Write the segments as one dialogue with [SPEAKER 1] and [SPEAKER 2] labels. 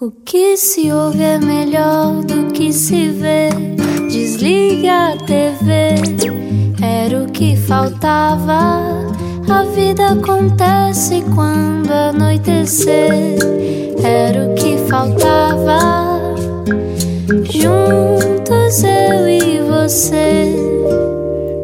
[SPEAKER 1] O que se ouve é melhor do que se vê. Desliga a TV, era o que faltava. A vida acontece quando anoitecer, era o que faltava. Juntos eu e você.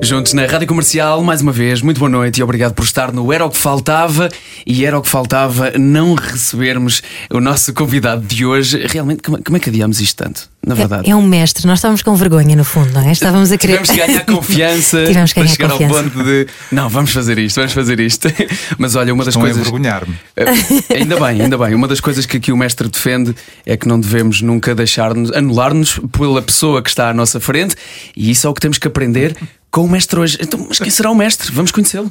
[SPEAKER 2] Juntos na Rádio Comercial, mais uma vez, muito boa noite e obrigado por estar no Era o que Faltava. E era o que faltava não recebermos o nosso convidado de hoje. Realmente, como, como é que adiamos isto tanto? Na verdade,
[SPEAKER 3] É, é um mestre, nós estávamos com vergonha no fundo, não é? Estávamos a querer.
[SPEAKER 2] tivemos que ganhar confiança
[SPEAKER 3] Tivemos que
[SPEAKER 2] para
[SPEAKER 3] ganhar
[SPEAKER 2] chegar
[SPEAKER 3] confiança.
[SPEAKER 2] ao ponto de não, vamos fazer isto, vamos fazer isto. Mas olha, uma das
[SPEAKER 4] Estão a
[SPEAKER 2] coisas.
[SPEAKER 4] envergonhar-me.
[SPEAKER 2] Eh, ainda bem, ainda bem. Uma das coisas que aqui o mestre defende é que não devemos nunca deixar-nos anular-nos pela pessoa que está à nossa frente, e isso é o que temos que aprender com o mestre hoje. Então, mas quem será o mestre? Vamos conhecê-lo.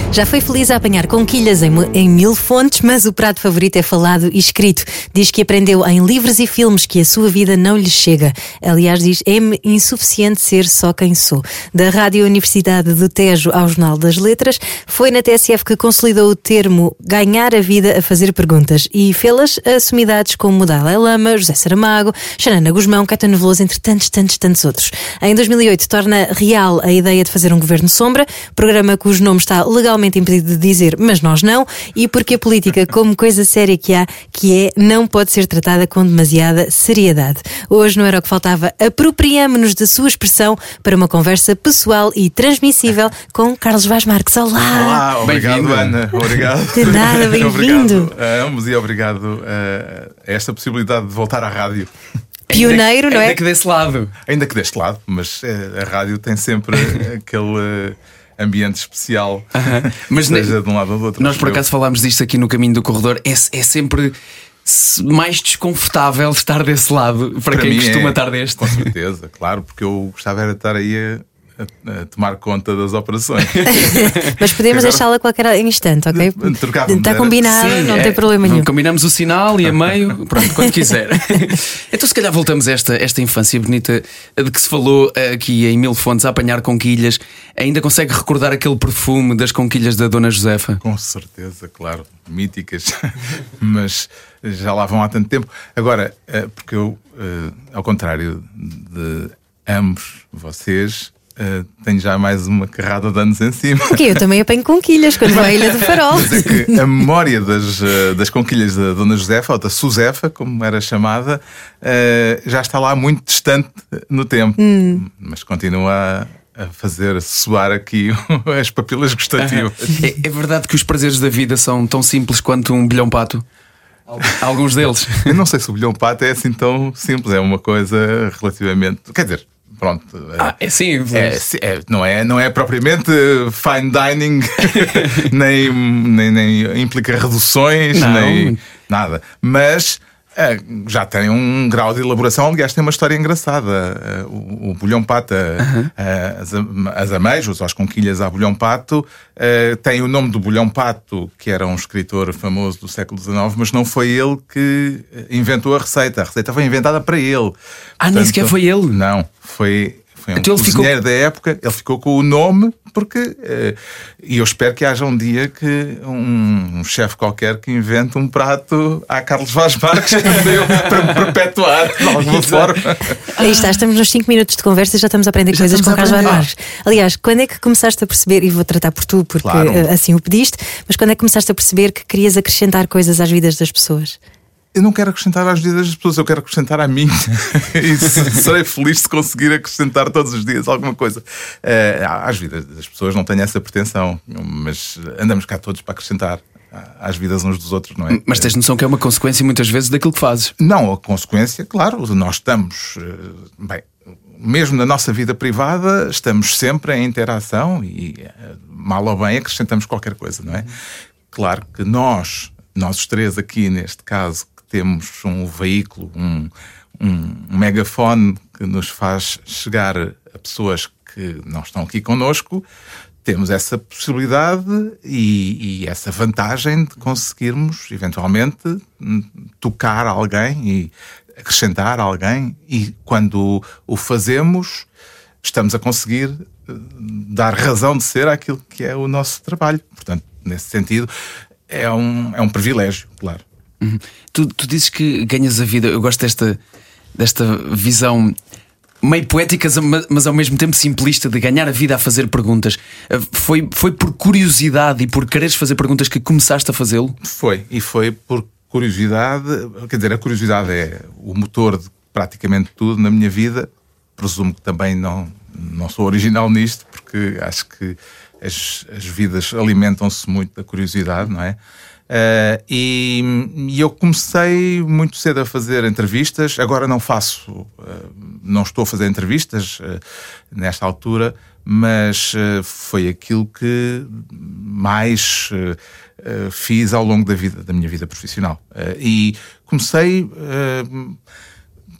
[SPEAKER 3] Já foi feliz a apanhar conquilhas em, em mil fontes, mas o prato favorito é falado e escrito. Diz que aprendeu em livros e filmes que a sua vida não lhe chega. Aliás, diz: é-me insuficiente ser só quem sou. Da Rádio Universidade do Tejo ao Jornal das Letras, foi na TSF que consolidou o termo ganhar a vida a fazer perguntas e fê-las a sumidades como Dalai Lama, José Saramago, Xanana Guzmão, Caetano Veloso, entre tantos, tantos, tantos outros. Em 2008 torna real a ideia de fazer um governo sombra, programa cujo nome está legalmente impedido de dizer, mas nós não, e porque a política, como coisa séria que há, que é, não pode ser tratada com demasiada seriedade. Hoje não era o que faltava, apropriamo-nos da sua expressão para uma conversa pessoal e transmissível com Carlos Vaz Marques. Olá!
[SPEAKER 4] Olá, obrigado,
[SPEAKER 2] Bem-vindo.
[SPEAKER 4] Ana. Obrigado.
[SPEAKER 3] De nada, bem-vindo.
[SPEAKER 4] obrigado a ambos e obrigado eh, a esta possibilidade de voltar à rádio.
[SPEAKER 3] Pioneiro,
[SPEAKER 2] ainda,
[SPEAKER 3] não é?
[SPEAKER 2] Ainda que desse lado.
[SPEAKER 4] Ainda que deste lado, mas eh, a rádio tem sempre aquele eh, ambiente especial,
[SPEAKER 2] Mas
[SPEAKER 4] seja
[SPEAKER 2] ne-
[SPEAKER 4] de um lado ou do outro.
[SPEAKER 2] Nós por acaso falámos disto aqui no caminho do corredor. É, é sempre se- mais desconfortável estar desse lado para, quem
[SPEAKER 4] mim
[SPEAKER 2] costuma
[SPEAKER 4] é,
[SPEAKER 2] estar deste.
[SPEAKER 4] Com certeza, claro, porque eu gostava era de estar aí a, tomar conta das operações.
[SPEAKER 3] Mas podemos
[SPEAKER 4] Agora-
[SPEAKER 3] deixá-la a qualquer instante, ok? Está combinado,
[SPEAKER 2] Sim,
[SPEAKER 3] não
[SPEAKER 2] é.
[SPEAKER 3] tem problema nenhum.
[SPEAKER 2] Combinamos o sinal e a meio, pronto, quando quiser. então, se calhar, voltamos a esta, esta infância bonita de que se falou aqui em Mil Fontes, a apanhar conquilhas. Ainda consegue recordar aquele perfume das conquilhas da Dona Josefa?
[SPEAKER 4] Com certeza, claro, míticas, mas já lá vão há tanto tempo. Agora, eh, porque eu, eh, ao contrário de ambos vocês, eh, tenho já mais uma carrada de anos em cima.
[SPEAKER 3] Porque eu também apanho conquilhas quando vou à Ilha do Farol.
[SPEAKER 4] Mas é que a memória das, eh, das conquilhas da Dona Josefa, ou da Suzefa, como era chamada, eh, já está lá muito distante no tempo, mas continua a, a fazer soar aqui as papilas gustativas.
[SPEAKER 2] É, é verdade que os prazeres da vida são tão simples quanto um bilhão pato? Alguns deles.
[SPEAKER 4] Eu não sei se o bilhão pato é assim tão simples, é uma coisa relativamente. Quer dizer, pronto.
[SPEAKER 2] Ah, é simples.
[SPEAKER 4] é, é- não, é, não é propriamente fine dining, nem, nem, nem implica reduções,
[SPEAKER 2] Não.
[SPEAKER 4] nem nada. Mas já tem um grau de elaboração. Aliás, tem uma história engraçada. Eh, o, o bolhão pato, eh, eh, as, am- as ameijos, as conquilhas a bolhão pato, tem o nome do bolhão pato, que era um escritor famoso do século XIX, mas não foi ele que inventou a receita. A receita foi inventada para ele.
[SPEAKER 2] Ah, nem sequer foi ele?
[SPEAKER 4] Não, foi. Foi um
[SPEAKER 2] Então ele ficou-
[SPEAKER 4] cozinheiro da época, ele ficou com o nome porque. eh, e eu espero que haja um dia que um, um chefe qualquer que invente um prato a Carlos Vaz Marques para me perpetuar de alguma forma.
[SPEAKER 3] Aí está, estamos nos 5 minutos de conversa e já estamos a aprender coisas
[SPEAKER 4] estamos
[SPEAKER 3] com Carlos Vaz. Marques. Aliás, quando é que começaste a perceber, e vou tratar por tu porque
[SPEAKER 4] Claro.
[SPEAKER 3] eh, assim o pediste, mas quando é que começaste a perceber que querias acrescentar coisas às vidas das pessoas?
[SPEAKER 4] Eu não quero acrescentar às vidas das pessoas, eu quero acrescentar à minha. e se- serei feliz se conseguir acrescentar todos os dias alguma coisa. Eh, às vidas das pessoas não tenho essa pretensão, mas andamos cá todos para acrescentar às vidas uns dos outros, não é?
[SPEAKER 2] Mas tens noção que é uma consequência muitas vezes daquilo que fazes.
[SPEAKER 4] Não, a consequência, claro, nós estamos, eh, bem, mesmo na nossa vida privada, estamos sempre em interação e, eh, mal ou bem, acrescentamos qualquer coisa, não é? Claro que nós, nós os três aqui neste caso, temos um veículo, um, um, megafone que nos faz chegar a pessoas que não estão aqui connosco, temos essa possibilidade e, e essa vantagem de conseguirmos, eventualmente, tocar alguém e acrescentar alguém. E quando o fazemos, estamos a conseguir uh, dar razão de ser àquilo que é o nosso trabalho. Portanto, nesse sentido, é um, é um privilégio, claro.
[SPEAKER 2] Uhum. Tu, tu dizes que ganhas a vida, eu gosto desta, desta visão meio poética, mas ao mesmo tempo simplista, de ganhar a vida a fazer perguntas. Uh, foi, foi por curiosidade e por quereres fazer perguntas que começaste a fazê-lo?
[SPEAKER 4] Foi, e foi por curiosidade. Quer dizer, a curiosidade é o motor de praticamente tudo na minha vida. Presumo que também não, não sou original nisto, porque acho que as, as vidas alimentam-se muito da curiosidade, não é? Uh, e, e, eu comecei muito cedo a fazer entrevistas. Agora não faço, uh, não estou a fazer entrevistas uh, nesta altura, mas foi aquilo que mais fiz ao longo da vida, da minha vida profissional. e comecei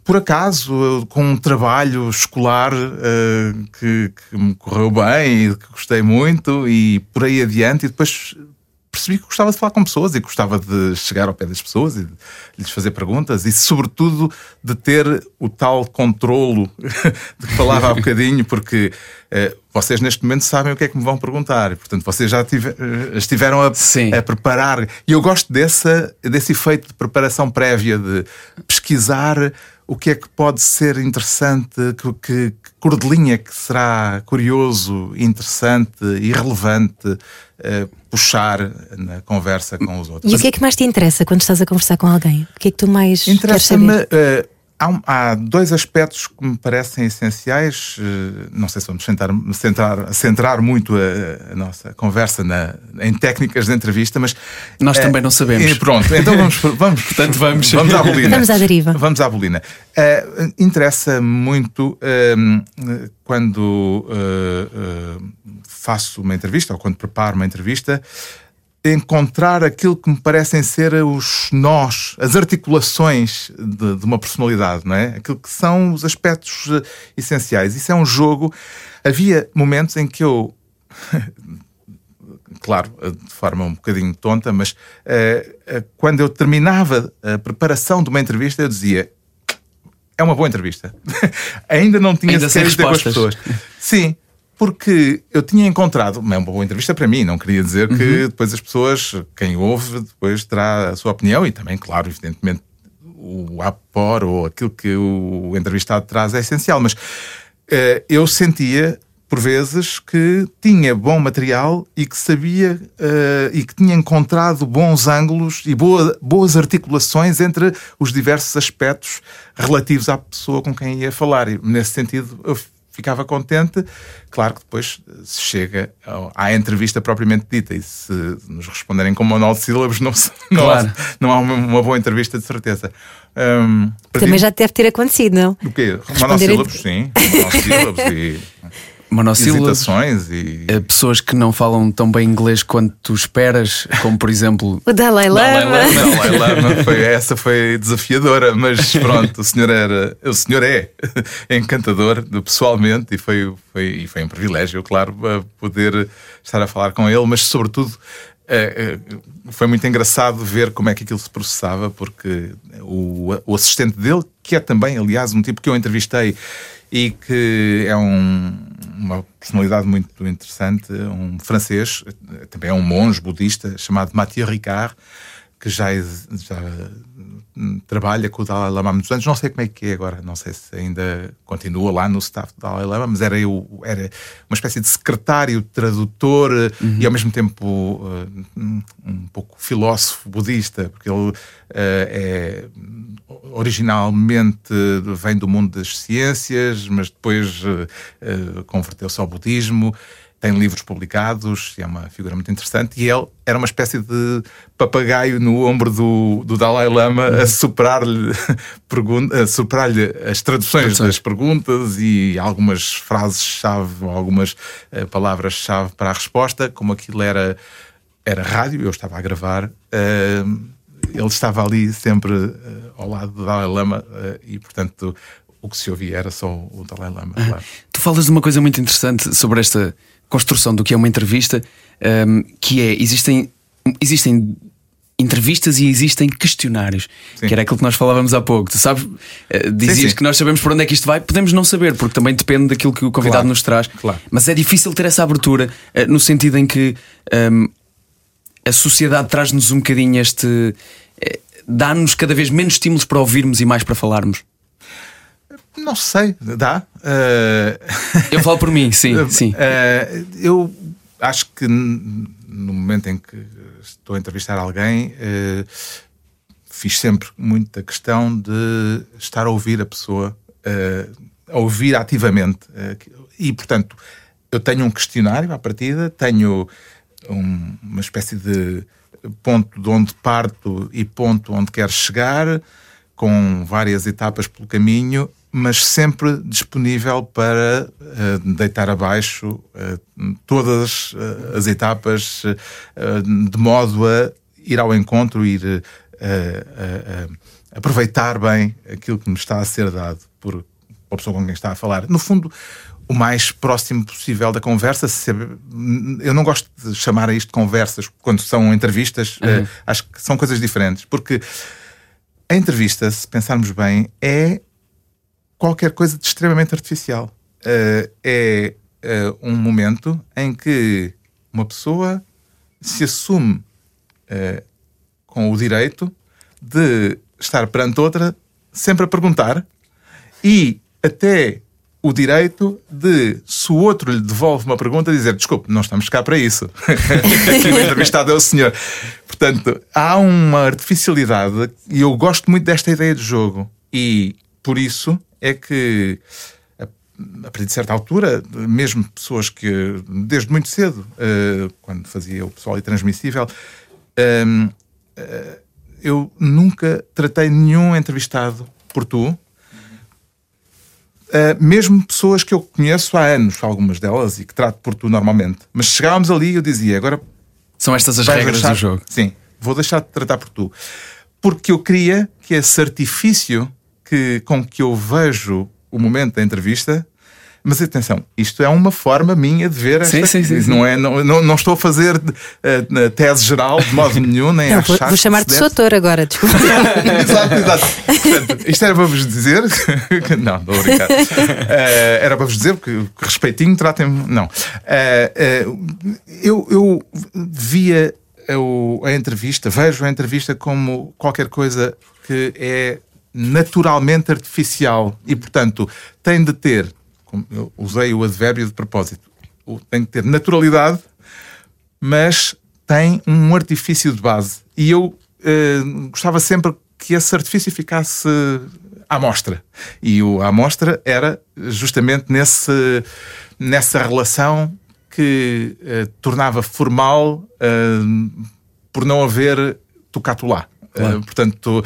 [SPEAKER 4] por acaso, com um trabalho escolar uh, que, que, me correu bem e que gostei muito, e por aí adiante, e depois percebi que gostava de falar com pessoas e gostava de chegar ao pé das pessoas e de lhes fazer perguntas e, sobretudo, de ter o tal controlo de que falava há bocadinho, porque eh, vocês neste momento sabem o que é que me vão perguntar, portanto, vocês já tiver, eh, estiveram a, a, preparar. E eu gosto dessa, desse efeito de preparação prévia, de pesquisar o que é que pode ser interessante, que, que, que cordelinha que será curioso, interessante e relevante uh, puxar na conversa com os outros.
[SPEAKER 3] E o que é que mais te interessa quando estás a conversar com alguém? O que é que tu mais
[SPEAKER 4] Interessa-me. Uh, há, há, dois aspectos que me parecem essenciais. Uh, não sei se vamos centrar, centrar, centrar muito a, a nossa conversa na, em técnicas de entrevista, mas.
[SPEAKER 2] Nós uh, também não sabemos.
[SPEAKER 4] pronto, então vamos. vamos
[SPEAKER 2] Portanto, vamos.
[SPEAKER 4] Vamos à bolina.
[SPEAKER 3] Vamos à deriva.
[SPEAKER 4] Vamos à bolina. Uh, interessa muito ehm, quando faço uma entrevista ou quando preparo uma entrevista encontrar aquilo que me parecem ser os nós, as articulações de, de, uma personalidade, não é? Aquilo que são os aspectos uh, essenciais. Isso é um jogo. Havia momentos em que eu, claro, eh, de forma um bocadinho tonta, mas uh, uh, quando eu terminava a preparação de uma entrevista, eu dizia. É uma boa entrevista. Ainda não tinha
[SPEAKER 2] Ainda sequer com as
[SPEAKER 4] pessoas. Sim, porque eu tinha encontrado, é uma boa entrevista para mim, não queria dizer que uhum. depois as pessoas, quem ouve, depois terá a sua opinião e também, claro, evidentemente, o apor ou aquilo que o entrevistado traz é essencial, mas uh, eu sentia por vezes que tinha bom material e que sabia uh, e que tinha encontrado bons ângulos e boa, boas articulações entre os diversos aspectos relativos à pessoa com quem ia falar. E nesse sentido, eu ficava contente. Claro que depois se chega à entrevista propriamente dita e se nos responderem com monossílabos, não, não, claro. há, não há uma, uma, boa entrevista de certeza.
[SPEAKER 3] Um, Também já deve ter acontecido, não?
[SPEAKER 4] O quê? Monossílabos, sim. Monossílabos e
[SPEAKER 2] monossílabos. e. Eh, pessoas que não falam tão bem inglês quanto tu esperas, como por exemplo.
[SPEAKER 3] o Dalai Lama.
[SPEAKER 4] Dalai Lama. Dalai Lama foi, essa foi desafiadora, mas pronto, o senhor era. O senhor é encantador pessoalmente e foi, foi, e foi um privilégio, claro, poder estar a falar com ele, mas sobretudo. É, foi muito engraçado ver como é que aquilo se processava, porque o, o assistente dele, que é também, aliás, um tipo que eu entrevistei e que é um, uma personalidade muito interessante, um francês, também é um monge budista, chamado Mathieu Ricard, que já, já trabalha com o Dalai Lama há muitos anos. Não sei como é que é agora, não sei se ainda continua lá no staff do Dalai Lama, mas era, eu, era uma espécie de secretário, tradutor uhum. e ao mesmo tempo uh, um pouco filósofo budista, porque ele uh, é originalmente vem do mundo das ciências, mas depois uh, converteu-se ao budismo tem livros publicados, é uma figura muito interessante, e ele era uma espécie de papagaio no ombro do, do Dalai Lama a superar-lhe superar as traduções das perguntas e algumas frases-chave, algumas uh, palavras-chave para a resposta, como aquilo era, era rádio, eu estava a gravar. Uh, ele estava ali sempre uh, ao lado do Dalai Lama e, portanto, o que se ouvia era só o Dalai Lama. Claro.
[SPEAKER 2] Tu falas de uma coisa muito interessante sobre esta construção do que é uma entrevista, um, que é existem, existem entrevistas e existem questionários,
[SPEAKER 4] Sim.
[SPEAKER 2] que era aquilo que nós falávamos há pouco. Tu sabes, eh, dizias
[SPEAKER 4] Sim, sim.
[SPEAKER 2] que nós sabemos por onde é que isto vai, podemos não saber, porque também depende daquilo que o convidado
[SPEAKER 4] Claro,
[SPEAKER 2] nos traz.
[SPEAKER 4] claro.
[SPEAKER 2] Mas é difícil ter essa abertura, eh, no sentido em que hum, a sociedade traz-nos um bocadinho este. eh, dá-nos cada vez menos estímulos para ouvirmos e mais para falarmos.
[SPEAKER 4] Não sei, dá. Eh,
[SPEAKER 2] Eu falo por mim, sim, sim.
[SPEAKER 4] Eh, eu acho que no momento em que estou a entrevistar alguém, eh, fiz sempre muita questão de estar a ouvir a pessoa, eh, a ouvir ativamente. Eh, e, portanto, eu tenho um questionário à partida, tenho um- uma espécie de ponto de onde parto e ponto onde quero chegar, com várias etapas pelo caminho, mas sempre disponível para eh, deitar abaixo eh, todas eh, as etapas, de modo a ir ao encontro, ir aproveitar bem aquilo que me está a ser dado por a pessoa com quem está a falar. No fundo, o mais próximo possível da conversa. Eu não gosto de chamar a isto de conversas quando são entrevistas, eh, acho que são coisas diferentes, porque a entrevista, se pensarmos bem, é qualquer coisa de extremamente artificial. Eh, é eh, um momento em que uma pessoa se assume eh, com o direito de estar perante outra sempre a perguntar e até o direito de, se o outro lhe devolve uma pergunta, dizer desculpe, não estamos cá para isso. Aqui o entrevistado é o senhor. Portanto, há uma artificialidade e eu gosto muito desta ideia de jogo. E por isso é que, a, partir de certa altura, mesmo pessoas que, desde muito cedo, eh, quando fazia o pessoal intransmissível, ehm, eh, eu nunca tratei nenhum entrevistado por tu. Uh, mesmo pessoas que eu conheço há anos, algumas delas, e que trato por tu normalmente. Mas chegávamos ali e eu dizia: agora
[SPEAKER 2] São estas as regras
[SPEAKER 4] deixar-
[SPEAKER 2] do jogo.
[SPEAKER 4] Sim, vou deixar de tratar por tu. Porque eu queria que esse artifício que, com que eu vejo o momento da entrevista. Mas atenção, isto é uma forma minha de ver esta
[SPEAKER 2] Sim, sim, sim, sim.
[SPEAKER 4] Não, é, não, não, não estou a fazer na tese geral de modo nenhum, nem a
[SPEAKER 3] Não, vou,
[SPEAKER 4] achar
[SPEAKER 3] vou
[SPEAKER 4] que
[SPEAKER 3] chamar-te
[SPEAKER 4] deve-
[SPEAKER 3] autor agora, desculpa.
[SPEAKER 4] exato, exato. Portanto, isto era para vos dizer. que- não, estou a brincar. Eh, era para vos dizer que, respeitinho, tratem-me. Não. Eh, eu, eu via a entrevista, vejo a entrevista como qualquer coisa que é naturalmente artificial e, portanto, tem de ter. como Eu usei o advérbio de propósito. Tem de ter naturalidade mas tem um artifício de base. E eu eh, gostava sempre que esse artifício ficasse à mostra. E o à mostra era justamente nesse, nessa relação que eh, tornava formal eh, por não haver tocato lá. Eh, portanto,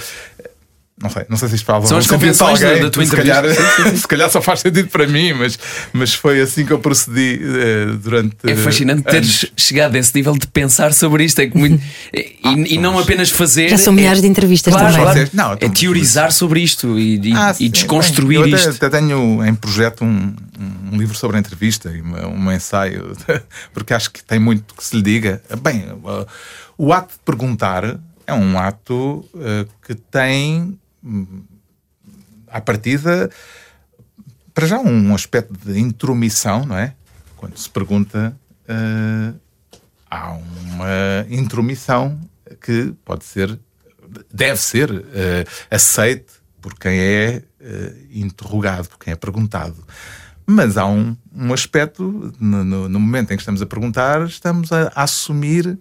[SPEAKER 4] não sei, não sei se isto faz
[SPEAKER 2] São as
[SPEAKER 4] para
[SPEAKER 2] convenções da-
[SPEAKER 4] alguém,
[SPEAKER 2] da tua
[SPEAKER 4] se calhar,
[SPEAKER 2] entrevista.
[SPEAKER 4] se calhar só faz sentido para mim, mas, mas foi assim que eu procedi eh, durante.
[SPEAKER 2] É fascinante teres
[SPEAKER 4] anos.
[SPEAKER 2] chegado a esse nível de pensar sobre isto. É que muito, e, e não apenas fazer.
[SPEAKER 3] Já são
[SPEAKER 2] é-
[SPEAKER 3] milhares de entrevistas
[SPEAKER 2] claro,
[SPEAKER 3] também.
[SPEAKER 2] claro.
[SPEAKER 4] Não,
[SPEAKER 2] é
[SPEAKER 4] então,
[SPEAKER 2] teorizar sobre isto e, e-
[SPEAKER 4] Ah,
[SPEAKER 2] e desconstruir
[SPEAKER 4] bem, eu até,
[SPEAKER 2] isto.
[SPEAKER 4] até tenho em projeto um, um livro sobre a entrevista e uma- um ensaio, porque acho que tem muito que se lhe diga. Bem, uh, o ato de perguntar é um ato uh, que tem, à partida, para já um aspecto de intromissão, não é? Quando se pergunta, uh, há uma intromissão que pode ser, deve ser uh, aceite por quem é uh, interrogado, por quem é perguntado. Mas há um, um aspecto, no, no- no momento em que estamos a perguntar, estamos a, a assumir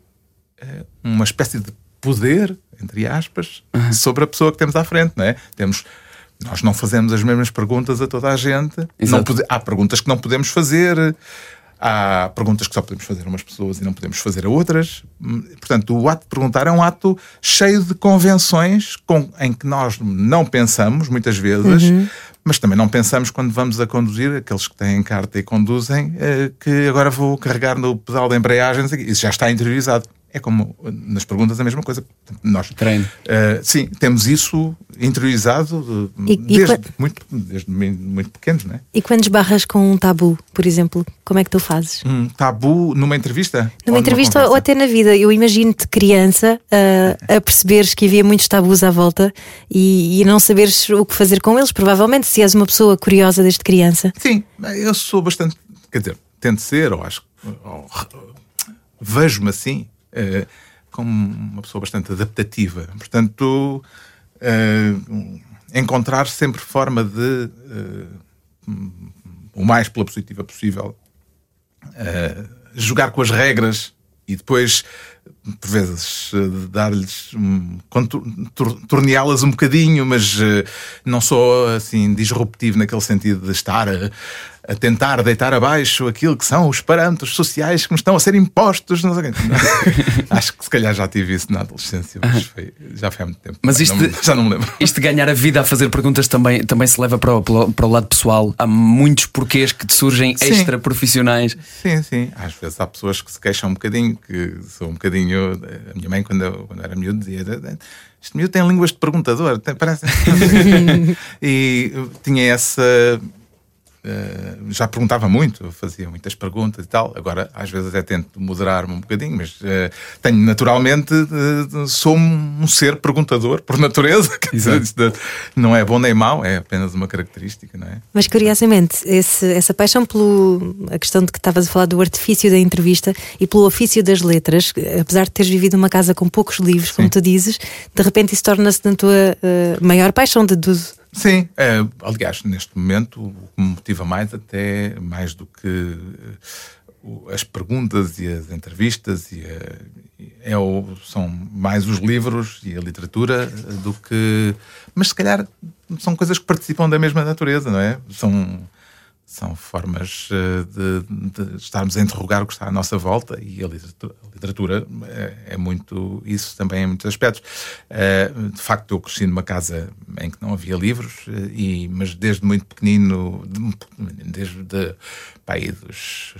[SPEAKER 4] uma espécie de poder, entre aspas, sobre a pessoa que temos à frente, não é? Temos, nós não fazemos as mesmas perguntas a toda a gente. Pode- há perguntas que não podemos fazer, há perguntas que só podemos fazer a umas pessoas e não podemos fazer a outras. Hum, Portanto, o ato de perguntar é um ato cheio de convenções com, em que nós não pensamos, muitas vezes, mas também não pensamos quando vamos a conduzir, aqueles que têm carta e conduzem, eh, que agora vou carregar no pedal de quê. isso já está interiorizado. É como nas perguntas a mesma coisa. Nós,
[SPEAKER 2] Treino.
[SPEAKER 4] Uh, sim, temos isso interiorizado de,
[SPEAKER 3] E- e
[SPEAKER 4] desde,
[SPEAKER 3] qua-
[SPEAKER 4] muito, desde muito, pequenos, não é?
[SPEAKER 3] E quando esbarras com um tabu, por exemplo, como é que tu fazes?
[SPEAKER 4] Um tabu numa entrevista? Ou
[SPEAKER 3] Numa entrevista ou
[SPEAKER 4] conversa?
[SPEAKER 3] até na vida, eu imagino-te criança ah, a perceberes que havia muitos tabus à volta e, e não saberes o que fazer com eles. Provavelmente, se és uma pessoa curiosa desde criança.
[SPEAKER 4] Sim, eu sou bastante. Quer dizer, tento ser, ou acho. ou Vejo-me assim, como uma pessoa bastante adaptativa. Portanto, eh, encontrar sempre forma de. eh, o mais pela positiva possível eh, jogar com as regras e depois, por vezes, eh, dar-lhes. Um, torneá-las um bocadinho, mas eh, não sou assim disruptivo naquele sentido de estar a tentar deitar abaixo aquilo que são os parâmetros sociais que me estão a ser impostos. Não sei. Acho que se calhar já tive isso na adolescência, mas foi- já foi há muito tempo.
[SPEAKER 2] Mas isto
[SPEAKER 4] Não já não me lembro.
[SPEAKER 2] Isto de ganhar a vida a fazer perguntas também, também se leva para o, para o- lado pessoal. Há muitos porquês que te surgem
[SPEAKER 4] Sim.
[SPEAKER 2] extra profissionais.
[SPEAKER 4] Sim, sim. Às vezes há pessoas que se queixam um bocadinho, que sou um bocadinho. A minha mãe, quando, eu, quando era miúdo, dizia: Este miúdo tem línguas de perguntador, tem- parece. e tinha essa. Eh, já perguntava muito, fazia muitas perguntas e tal. Agora, às vezes, até tento moderar-me um bocadinho, mas eh, tenho naturalmente. eh, sou um ser perguntador por natureza. Não é bom nem mau, é apenas uma característica, não é?
[SPEAKER 3] Mas curiosamente, esse- essa paixão pelo a questão de que estavas a falar do artifício da entrevista e pelo ofício das letras, apesar de teres vivido numa casa com poucos livros, como tu dizes, de repente isso torna-se na tua maior paixão de deduzo.
[SPEAKER 4] Sim, é, aliás, neste momento o que me motiva mais, até mais do que eh, as perguntas e as entrevistas, e a- e é o- são mais os livros e a literatura eh, do que. Mas se calhar são coisas que participam da mesma natureza, não é? São, são formas eh, de, de estarmos a interrogar o que está à nossa volta e a literatura, a literatura é, é muito isso também em muitos aspectos. Eh, de facto, eu cresci numa casa em que não havia livros, eh, e, mas desde muito pequenino, de- desde pá, aí dos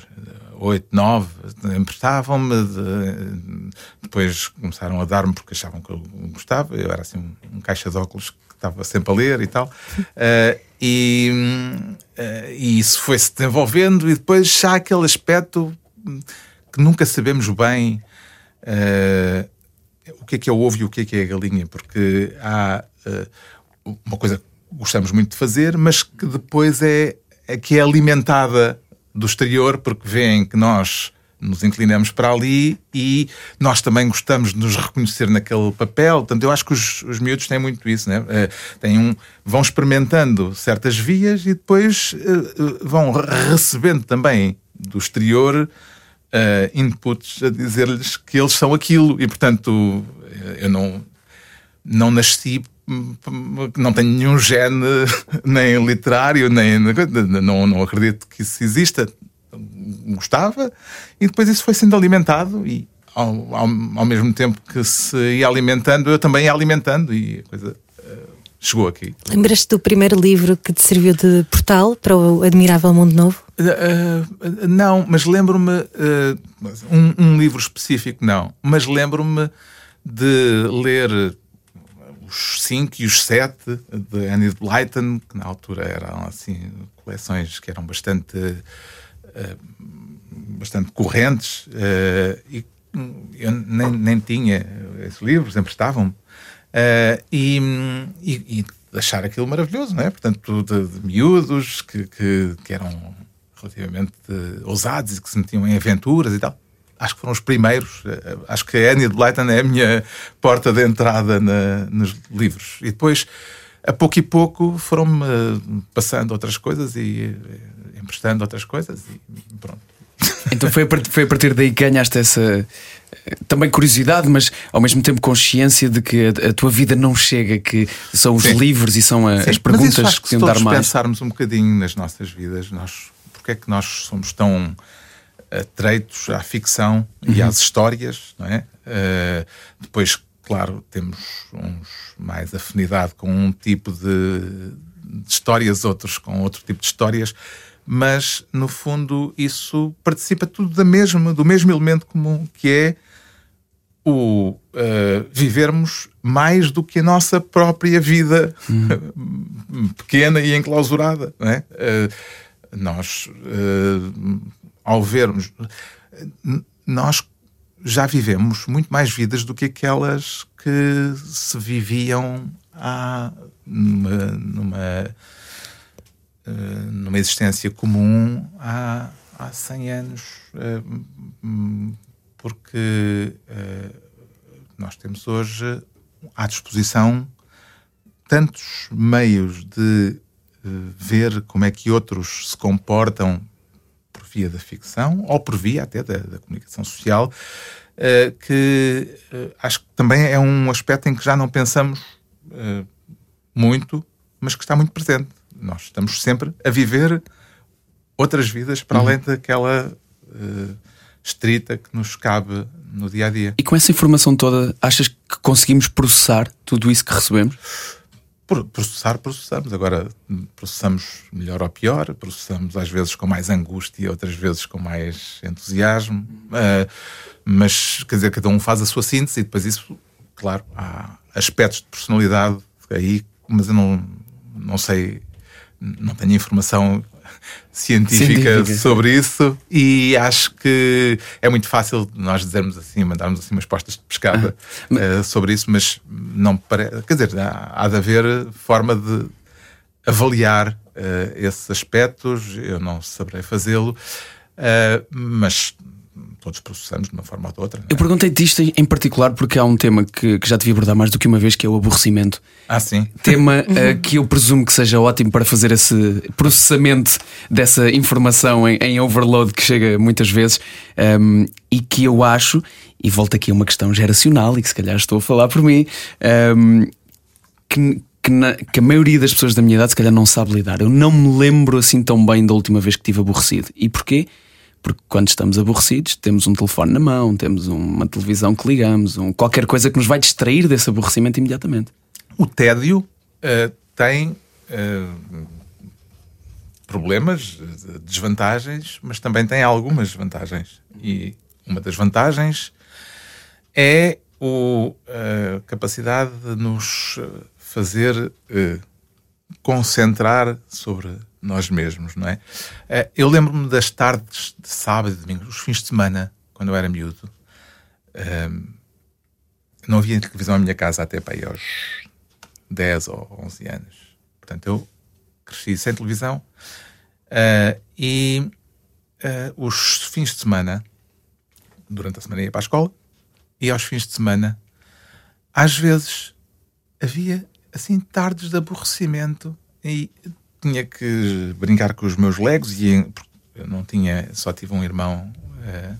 [SPEAKER 4] 8, 9, emprestavam-me, de- depois começaram a dar-me porque achavam que eu gostava. Eu era assim um, um caixa de óculos que estava sempre a ler e tal. Eh, e, eh, e isso foi-se desenvolvendo, e depois já há aquele aspecto que nunca sabemos bem eh, o que é que é o ovo e o que é que é a galinha, porque há uma coisa que gostamos muito de fazer, mas que depois é, é que é alimentada do exterior, porque veem que nós nos inclinamos para ali e nós também gostamos de nos reconhecer naquele papel. Portanto, eu acho que os, os miúdos têm muito isso, né? Eh, têm um, vão experimentando certas vias e depois eh, vão recebendo também do exterior eh, inputs a dizer-lhes que eles são aquilo e, portanto, eu não, não nasci, não tenho nenhum gene nem literário, nem não, não acredito que isso exista. Gostava e depois isso foi sendo alimentado e ao, ao, ao mesmo tempo que se ia alimentando, eu também ia alimentando e a coisa eh, chegou aqui.
[SPEAKER 3] Lembras-te do primeiro livro que te serviu de portal para o Admirável Mundo Novo?
[SPEAKER 4] Uh, uh, não, mas lembro-me uh, um, um livro específico, não, mas lembro-me de ler os 5 e os 7 de Annie Blyton, que na altura eram assim coleções que eram bastante uh, bastante correntes uh, e eu nem, nem tinha esses livros, emprestavam-me uh, e, e, e achar aquilo maravilhoso, não é? Portanto, de, de miúdos que, que, que eram relativamente eh, ousados e que se metiam em aventuras e tal. Acho que foram os primeiros. eh, Acho que a Annie de Blyton é a minha porta de entrada na- nos livros. E depois, a pouco e pouco, foram-me eh, passando outras coisas e eh, emprestando outras coisas e pronto.
[SPEAKER 2] Então foi a, part- foi a partir daí que ganhaste essa eh, também curiosidade, mas ao mesmo tempo consciência de que a, a tua vida não chega, que são os
[SPEAKER 4] Sim.
[SPEAKER 2] livros e são a- as
[SPEAKER 4] mas
[SPEAKER 2] perguntas
[SPEAKER 4] isso acho
[SPEAKER 2] que
[SPEAKER 4] que se
[SPEAKER 2] iam dar
[SPEAKER 4] todos
[SPEAKER 2] mais.
[SPEAKER 4] pensarmos um bocadinho nas nossas vidas, nós, porque é que nós somos tão atreitos à ficção e
[SPEAKER 2] Uhum.
[SPEAKER 4] às histórias, não é? Eh, depois, claro, temos uns mais afinidade com um tipo de, de histórias, outros com outro tipo de histórias, mas no fundo isso participa tudo da mesma, do mesmo elemento comum que é o uh, vivermos mais do que a nossa própria vida hum. pequena e enclausurada. Não é? Uh, nós, uh, ao vermos, nós já vivemos muito mais vidas do que aquelas que se viviam há numa, numa, numa existência comum há, há 100 anos. Porque uh, nós temos hoje à disposição tantos meios de ver como é que outros se comportam da ficção ou por via até da, da comunicação social, uh, que acho que também é um aspecto em que já não pensamos muito, mas que está muito presente. Nós estamos sempre a viver outras vidas para uhum. além daquela estrita que nos cabe no dia a dia.
[SPEAKER 2] E com essa informação toda, achas que conseguimos processar tudo isso que recebemos?
[SPEAKER 4] Processar, processamos. Agora, processamos melhor ou pior, processamos às vezes com mais angústia, outras vezes com mais entusiasmo. Uh, mas, quer dizer, cada um faz a sua síntese e depois isso, claro, há aspectos de personalidade aí, mas eu não, não sei, não tenho informação científica, científica, sobre isso e acho que é muito fácil nós dizermos assim, mandarmos assim umas postas de pescada ah, uh, sobre isso, mas não parece. Quer dizer, há, há de haver forma de avaliar uh, esses aspectos, eu não saberei fazê-lo, uh, mas todos processamos de uma forma ou de outra.
[SPEAKER 2] Eu perguntei-te isto em particular porque há um tema que, que já devia abordar mais do que uma vez, que é o aborrecimento.
[SPEAKER 4] Ah, sim.
[SPEAKER 2] Tema uh, que eu presumo que seja ótimo para fazer esse processamento dessa informação em, em overload que chega muitas vezes um, e que eu acho, e volto aqui a uma questão geracional e que se calhar estou a falar por mim, um, que, que, na, que, a maioria das pessoas da minha idade se calhar não sabe lidar. Eu não me lembro assim tão bem da última vez que estive aborrecido. E porquê? Porque quando estamos aborrecidos, temos um telefone na mão, temos uma televisão que ligamos, um, qualquer coisa que nos vai distrair desse aborrecimento imediatamente.
[SPEAKER 4] O tédio uh, tem uh, problemas, desvantagens, mas também tem algumas vantagens. E uma das vantagens é a capacidade de nos fazer concentrar sobre nós mesmos, não é? Eh, eu lembro-me das tardes de sábado e domingo, os fins de semana, quando eu era miúdo. Ehm, não havia televisão na minha casa até para aí aos 10 ou 11 anos. Portanto, eu cresci sem televisão uh, e uh, os fins de semana, durante a semana ia para a escola, e aos fins de semana, às vezes havia assim tardes de aborrecimento e tinha que brincar com os meus legos e eu não tinha, só tive um irmão uh,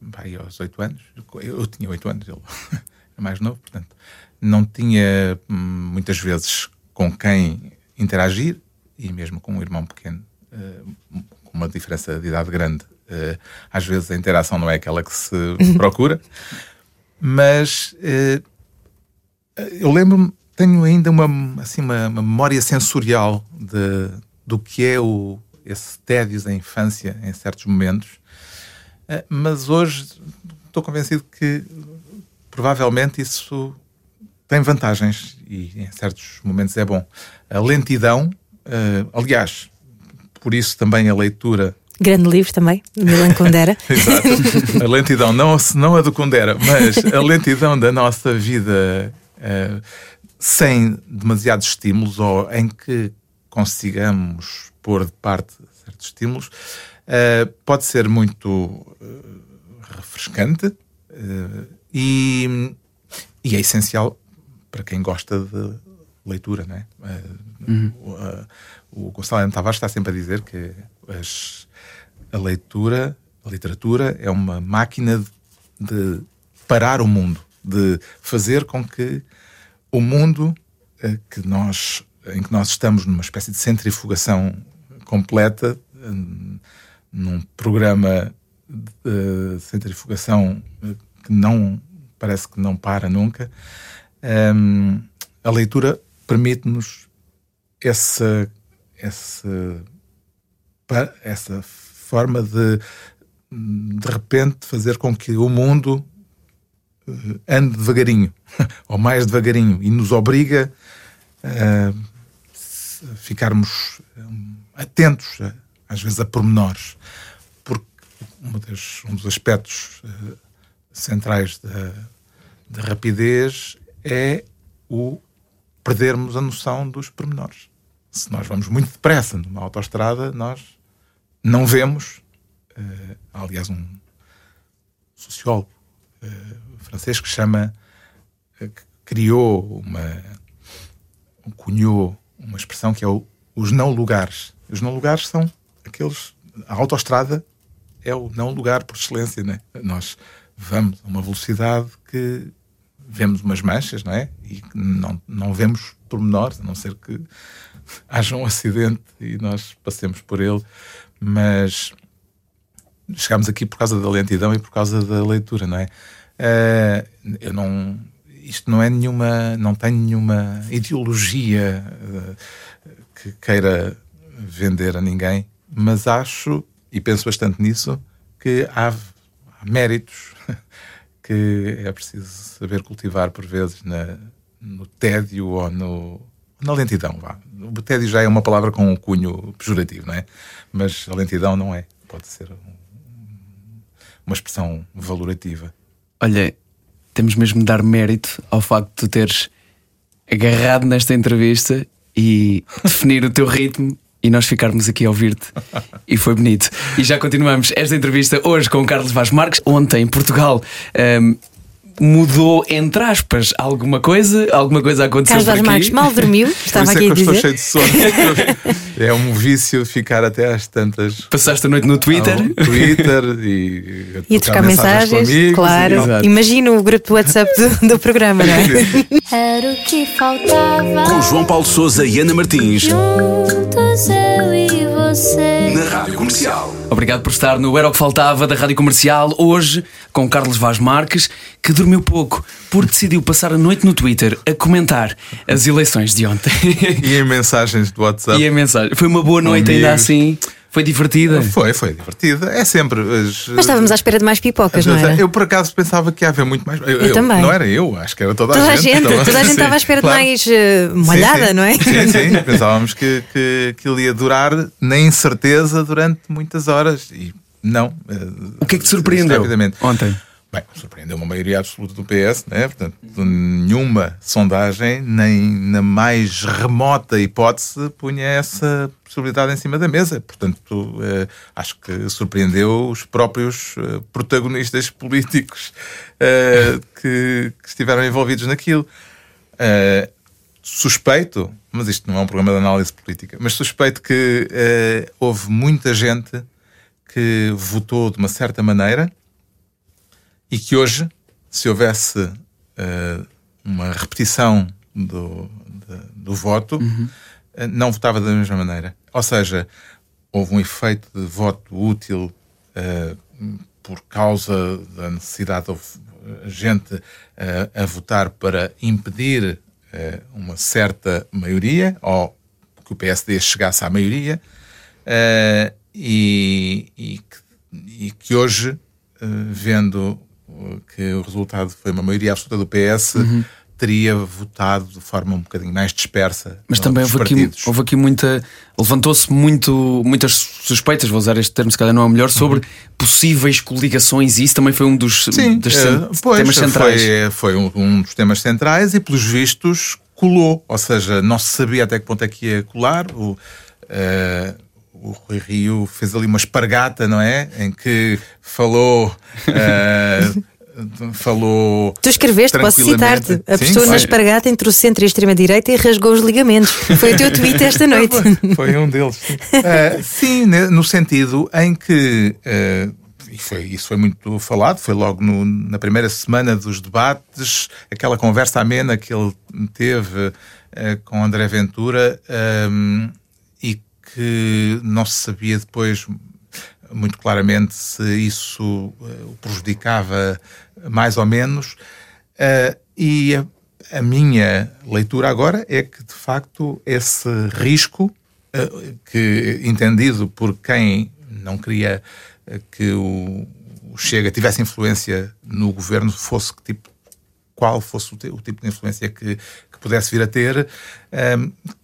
[SPEAKER 4] vai, aos 8 anos. Eu, eu tinha 8 anos, ele era mais novo, portanto, não tinha hum, muitas vezes com quem interagir e mesmo com um irmão pequeno, uh, com uma diferença de idade grande. Uh, às vezes a interação não é aquela que se procura, mas eu lembro-me tenho ainda uma, assim, uma, uma memória sensorial de, do que é o, esse tédio da infância em certos momentos, uh, mas hoje estou convencido que provavelmente isso tem vantagens e em certos momentos é bom. A lentidão, uh, aliás, por isso também a leitura.
[SPEAKER 3] Grande livro também, Milan Kundera.
[SPEAKER 4] Exato. A lentidão, não, não a do Kundera, mas a lentidão da nossa vida uh, sem demasiados estímulos ou em que consigamos pôr de parte certos estímulos, uh, pode ser muito uh, refrescante uh, e, e, é essencial para quem gosta de leitura, não é? Uhum. o Gonçalo Tavares está sempre a dizer que as, a leitura, a literatura é uma máquina de, de parar o mundo, de fazer com que o mundo eh, que nós, em que nós estamos numa espécie de centrifugação completa, eh, num programa de centrifugação eh, que não parece que não para nunca, a leitura permite-nos essa, essa, essa forma de de repente fazer com que o mundo ande devagarinho, ou mais devagarinho, e nos obriga a ficarmos atentos, às vezes, a pormenores. Porque um dos aspectos centrais da, da rapidez é o perdermos a noção dos pormenores. Se nós vamos muito depressa numa autoestrada, nós não vemos. Uh, aliás, um sociólogo francês que chama, uh, que criou uma, cunhou uma expressão que é o, os não lugares. Os não lugares são aqueles. A autoestrada é o não lugar por excelência, né? Nós vamos a uma velocidade que vemos umas manchas, não é? E não, não vemos pormenores, a não ser que haja um acidente e nós passemos por ele, mas chegámos aqui por causa da lentidão e por causa da leitura, não é? Uh, eu não. Isto não é nenhuma. Não tem nenhuma ideologia uh, que queira vender a ninguém, mas acho, e penso bastante nisso, que há, há méritos que é preciso saber cultivar por vezes na, no tédio ou no, na lentidão. Vá. O tédio já é uma palavra com um cunho pejorativo, não é? Mas a lentidão não é. Pode ser uma expressão valorativa.
[SPEAKER 2] Olha, temos mesmo de dar mérito ao facto de tu teres agarrado nesta entrevista e definir o teu ritmo e nós ficarmos aqui a ouvir-te. E foi bonito. E já continuamos esta entrevista hoje com o Carlos Vaz Marques. Ontem, em Portugal. Um, mudou, entre aspas, alguma coisa? Alguma coisa aconteceu
[SPEAKER 3] Carlos Vaz Marques mal dormiu, estava aqui
[SPEAKER 4] é
[SPEAKER 3] a dizer.
[SPEAKER 4] estou cheio de sono. é um vício ficar até às tantas.
[SPEAKER 2] Passaste a noite no Twitter?
[SPEAKER 4] Ao Twitter e,
[SPEAKER 3] e a trocar mensagens, mensagens claro. Imagino o grupo do WhatsApp do, do programa, não é?
[SPEAKER 1] Era o que faltava.
[SPEAKER 5] Com João Paulo Souza e Ana Martins.
[SPEAKER 1] Juntos eu e você.
[SPEAKER 5] Na Rádio Comercial.
[SPEAKER 2] Obrigado por estar no Era o que Faltava da Rádio Comercial, hoje com Carlos Vaz Marques, que dormiu pouco porque decidiu passar a noite no Twitter a comentar as eleições de ontem.
[SPEAKER 4] E em mensagens do WhatsApp.
[SPEAKER 2] E em mensagem. Foi uma boa noite, ainda assim. Foi divertida?
[SPEAKER 4] Foi, foi divertida. É sempre. As,
[SPEAKER 3] Mas estávamos à espera de mais pipocas, não era?
[SPEAKER 4] Eu por acaso pensava que ia haver muito mais.
[SPEAKER 3] Eu, eu também.
[SPEAKER 4] Não era eu, acho que era toda,
[SPEAKER 3] toda
[SPEAKER 4] a gente.
[SPEAKER 3] gente
[SPEAKER 4] então,
[SPEAKER 3] toda a gente estava à espera claro. de mais uh,
[SPEAKER 4] sim, sim.
[SPEAKER 3] não é?
[SPEAKER 4] Sim, sim. Pensávamos que, que, que ele ia durar na incerteza durante muitas horas. E não. Uh,
[SPEAKER 2] o que é que te surpreendeu ontem?
[SPEAKER 4] Bem, surpreendeu uma maioria absoluta do PS, né? portanto, nenhuma sondagem, nem na mais remota hipótese, punha essa possibilidade em cima da mesa. Portanto, eh, acho que surpreendeu os próprios eh, protagonistas políticos eh, que, que, estiveram envolvidos naquilo. Eh, suspeito, mas isto não é um programa de análise política, mas suspeito que eh, houve muita gente que votou de uma certa maneira e que hoje, se houvesse uh, uma repetição do, do, do voto, uhum. uh, não votava da mesma maneira. Ou seja, houve um efeito de voto útil uh, por causa da necessidade de gente a votar para impedir uma certa maioria, ou que o PSD chegasse à maioria, e, e, que, e que hoje, vendo que o resultado foi uma maioria absoluta do PS, uhum. teria votado de forma um bocadinho mais dispersa.
[SPEAKER 2] Mas também houve aqui, houve aqui, muita. Levantou-se muito, muitas suspeitas, vou usar este termo, se calhar não é o melhor, sobre uhum. possíveis coligações, e isso também foi um dos,
[SPEAKER 4] Sim,
[SPEAKER 2] dos
[SPEAKER 4] uh, pois, temas centrais. Foi, foi um, um, dos temas centrais e, pelos vistos, colou. Ou seja, não se sabia até que ponto é que ia colar. O, uh, o Rui Rio fez ali uma espargata, não é? Em que falou. Uh, falou.
[SPEAKER 3] Tu escreveste, posso citar-te. A pessoa na espargata entre o centro e a extrema-direita e rasgou os ligamentos. Foi o teu tweet esta noite.
[SPEAKER 4] Foi, foi um deles. Uh, sim, no sentido em que. Uh, e foi, isso foi muito falado, foi logo no, na primeira semana dos debates, aquela conversa amena que ele teve uh, com André Ventura, um, que não se sabia depois muito claramente se isso uh, o prejudicava mais ou menos. Uh, e a, minha leitura agora é que, de facto, esse risco, uh, que entendido por quem não queria que o, Chega tivesse influência no governo, fosse que tipo qual fosse o, tipo de influência que, que pudesse vir a ter,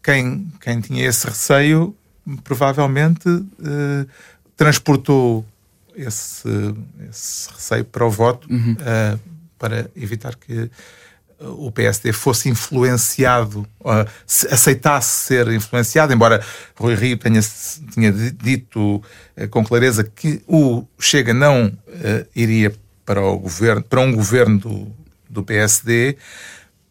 [SPEAKER 4] quem, quem tinha esse receio provavelmente eh, transportou esse, esse receio para o voto eh, para evitar que o PSD fosse influenciado, se aceitasse ser influenciado, embora Rui Rio tenha, tinha di- dito com clareza que o Chega não iria para, o governo, para um governo do, do PSD,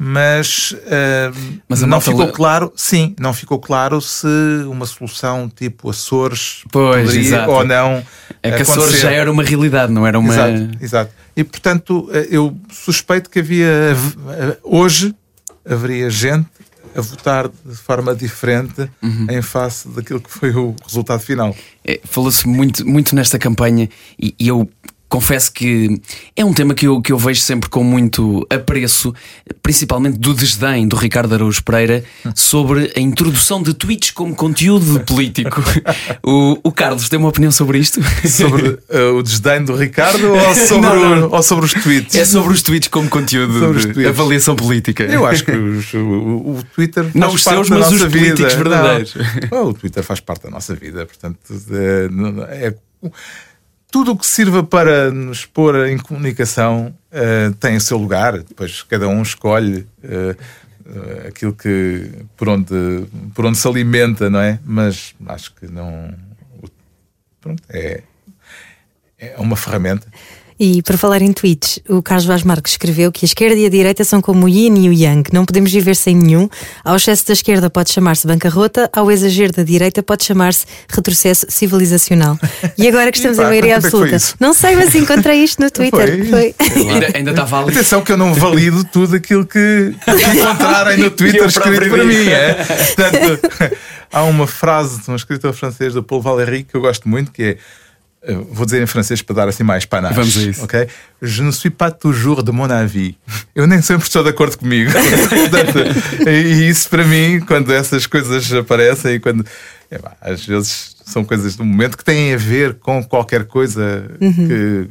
[SPEAKER 4] mas, uh,
[SPEAKER 2] Mas
[SPEAKER 4] não ficou
[SPEAKER 2] le-
[SPEAKER 4] claro, sim, não ficou claro se uma solução tipo Açores
[SPEAKER 2] Pois,
[SPEAKER 4] poderia
[SPEAKER 2] exato.
[SPEAKER 4] ou não
[SPEAKER 2] É que a Açores
[SPEAKER 4] acontecer.
[SPEAKER 2] já era uma realidade, não era uma.
[SPEAKER 4] Exato, exato. E portanto, eh, eu suspeito que havia eh, hoje haveria gente a votar de forma diferente
[SPEAKER 2] Uhum.
[SPEAKER 4] em face daquilo que foi o resultado final.
[SPEAKER 2] É, Falou-se muito, muito nesta campanha e, e eu confesso que é um tema que eu, que eu vejo sempre com muito apreço, principalmente do desdém do Ricardo Araújo Pereira sobre a introdução de tweets como conteúdo político. o, o Carlos tem uma opinião sobre isto?
[SPEAKER 4] Sobre eh, o desdém do Ricardo ou sobre,
[SPEAKER 2] Não, não.
[SPEAKER 4] ou sobre os tweets?
[SPEAKER 2] É sobre os tweets como conteúdo
[SPEAKER 4] Sobre os
[SPEAKER 2] de avaliação política.
[SPEAKER 4] Eu acho que os- o, o- Twitter faz
[SPEAKER 2] Não os
[SPEAKER 4] parte
[SPEAKER 2] seus,
[SPEAKER 4] da
[SPEAKER 2] mas os
[SPEAKER 4] nossa vida.
[SPEAKER 2] políticos verdadeiros.
[SPEAKER 4] Não. o Twitter faz parte da nossa vida, portanto não- é- tudo o que sirva para nos pôr em comunicação eh, tem o seu lugar. Depois cada um escolhe eh, eh, aquilo que por onde por onde se alimenta, não é? Mas acho que não. Pronto, é é uma ferramenta.
[SPEAKER 3] E para falar em tweets, o Carlos Vaz Marques escreveu que a esquerda e a direita são como o yin e o yang, não podemos viver sem nenhum. Ao excesso da esquerda pode chamar-se bancarrota, ao exagero da direita pode chamar-se retrocesso civilizacional. E agora que estamos em maioria
[SPEAKER 4] é foi
[SPEAKER 3] absoluta. Não sei, mas encontrei isto no Twitter.
[SPEAKER 4] Foi?
[SPEAKER 2] ainda, ainda estava ali.
[SPEAKER 4] Atenção que eu não valido tudo aquilo que encontrarem no Twitter escrito para mim. É? Portanto, há uma frase de um escritor francês, do Paul Valéry, que eu gosto muito, que é. Eh, Vou dizer em francês para dar assim mais panache.
[SPEAKER 2] Vamos a isso.
[SPEAKER 4] Ok? Je ne suis pas toujours de mon avis. Eu nem sempre estou de acordo comigo. Portanto, e isso para mim, quando essas coisas aparecem e quando. é pá, às vezes são coisas do momento que têm a ver com qualquer coisa que.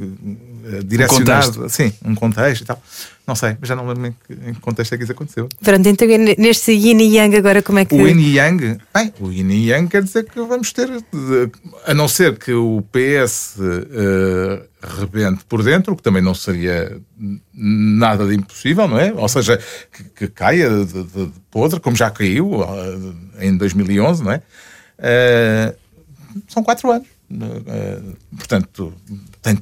[SPEAKER 4] Eh, direcionado, sim, um contexto e tal. Não sei, mas já não lembro em que, em que contexto é que isso aconteceu.
[SPEAKER 3] Pronto, então neste yin e yang agora como é que...
[SPEAKER 4] O Yin e Yang, bem, o Yin e Yang quer dizer que vamos ter, eh, a não ser que o PS eh, rebente por dentro, o que também não seria nada de impossível, não é? Ou seja, que, que caia de, de- de podre, como já caiu eh, em 2011, não é? Eh, são quatro anos. Eh, portanto, tem-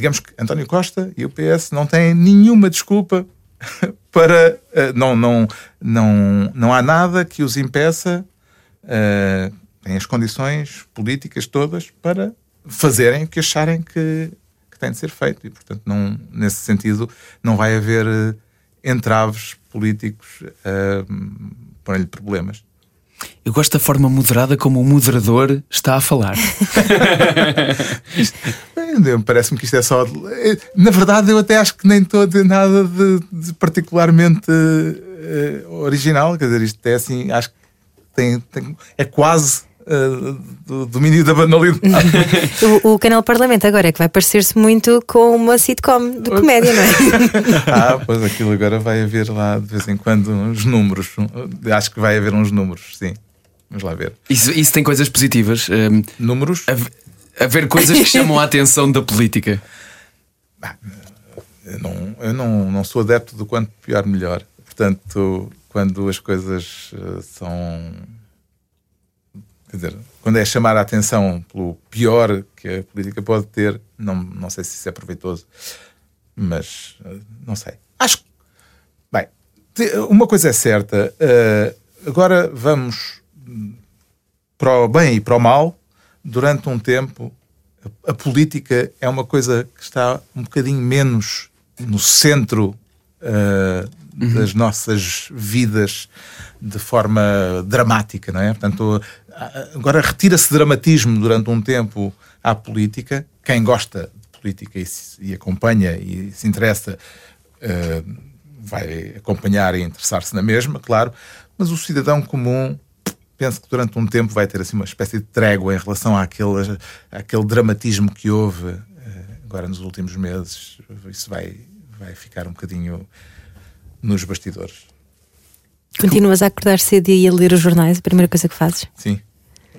[SPEAKER 4] digamos que António Costa e o PS não têm nenhuma desculpa para. eh, não, não, não, não há nada que os impeça, eh, têm as condições políticas todas para fazerem o que acharem que, que tem de ser feito. E, portanto, não, nesse sentido, não vai haver eh, entraves políticos a pôr-lhe problemas.
[SPEAKER 2] Eu gosto da forma moderada como o moderador está a falar.
[SPEAKER 4] Parece-me que isto é só. Na verdade, eu até acho que nem estou a nada de, de particularmente eh, original. Quer dizer, isto é assim, acho que tem, tem- é quase eh, do domínio da banalidade.
[SPEAKER 3] O, o canal Parlamento agora é que vai parecer-se muito com uma sitcom de comédia, não é?
[SPEAKER 4] ah, pois aquilo agora vai haver lá de vez em quando uns números. Acho que vai haver uns números, sim. Vamos lá ver.
[SPEAKER 2] Isso, isso tem coisas positivas. hum,
[SPEAKER 4] Números?
[SPEAKER 2] hav- haver coisas que chamam a atenção da política.
[SPEAKER 4] Eu não, eu não, não sou adepto do quanto pior, melhor. Portanto, quando as coisas eh, são. Quer dizer, quando é chamar a atenção pelo pior que a política pode ter, não, não sei se isso é proveitoso. Mas eh, não sei. Acho que. Bem, uma coisa é certa. eh, agora vamos hum, para o bem e para o mal. Durante um tempo, a, política é uma coisa que está um bocadinho menos no centro eh, das nossas vidas de forma dramática, não é? Portanto, agora retira-se dramatismo durante um tempo à política. Quem gosta de política e, se- e acompanha e se interessa eh, vai acompanhar e interessar-se na mesma, claro, mas o cidadão comum penso que durante um tempo vai ter assim uma espécie de trégua em relação àquele, àquele dramatismo que houve eh, agora nos últimos meses. Isso vai, vai ficar um bocadinho nos bastidores.
[SPEAKER 3] Continuas a acordar cedo e a ler os jornais, a primeira coisa que fazes?
[SPEAKER 4] Sim.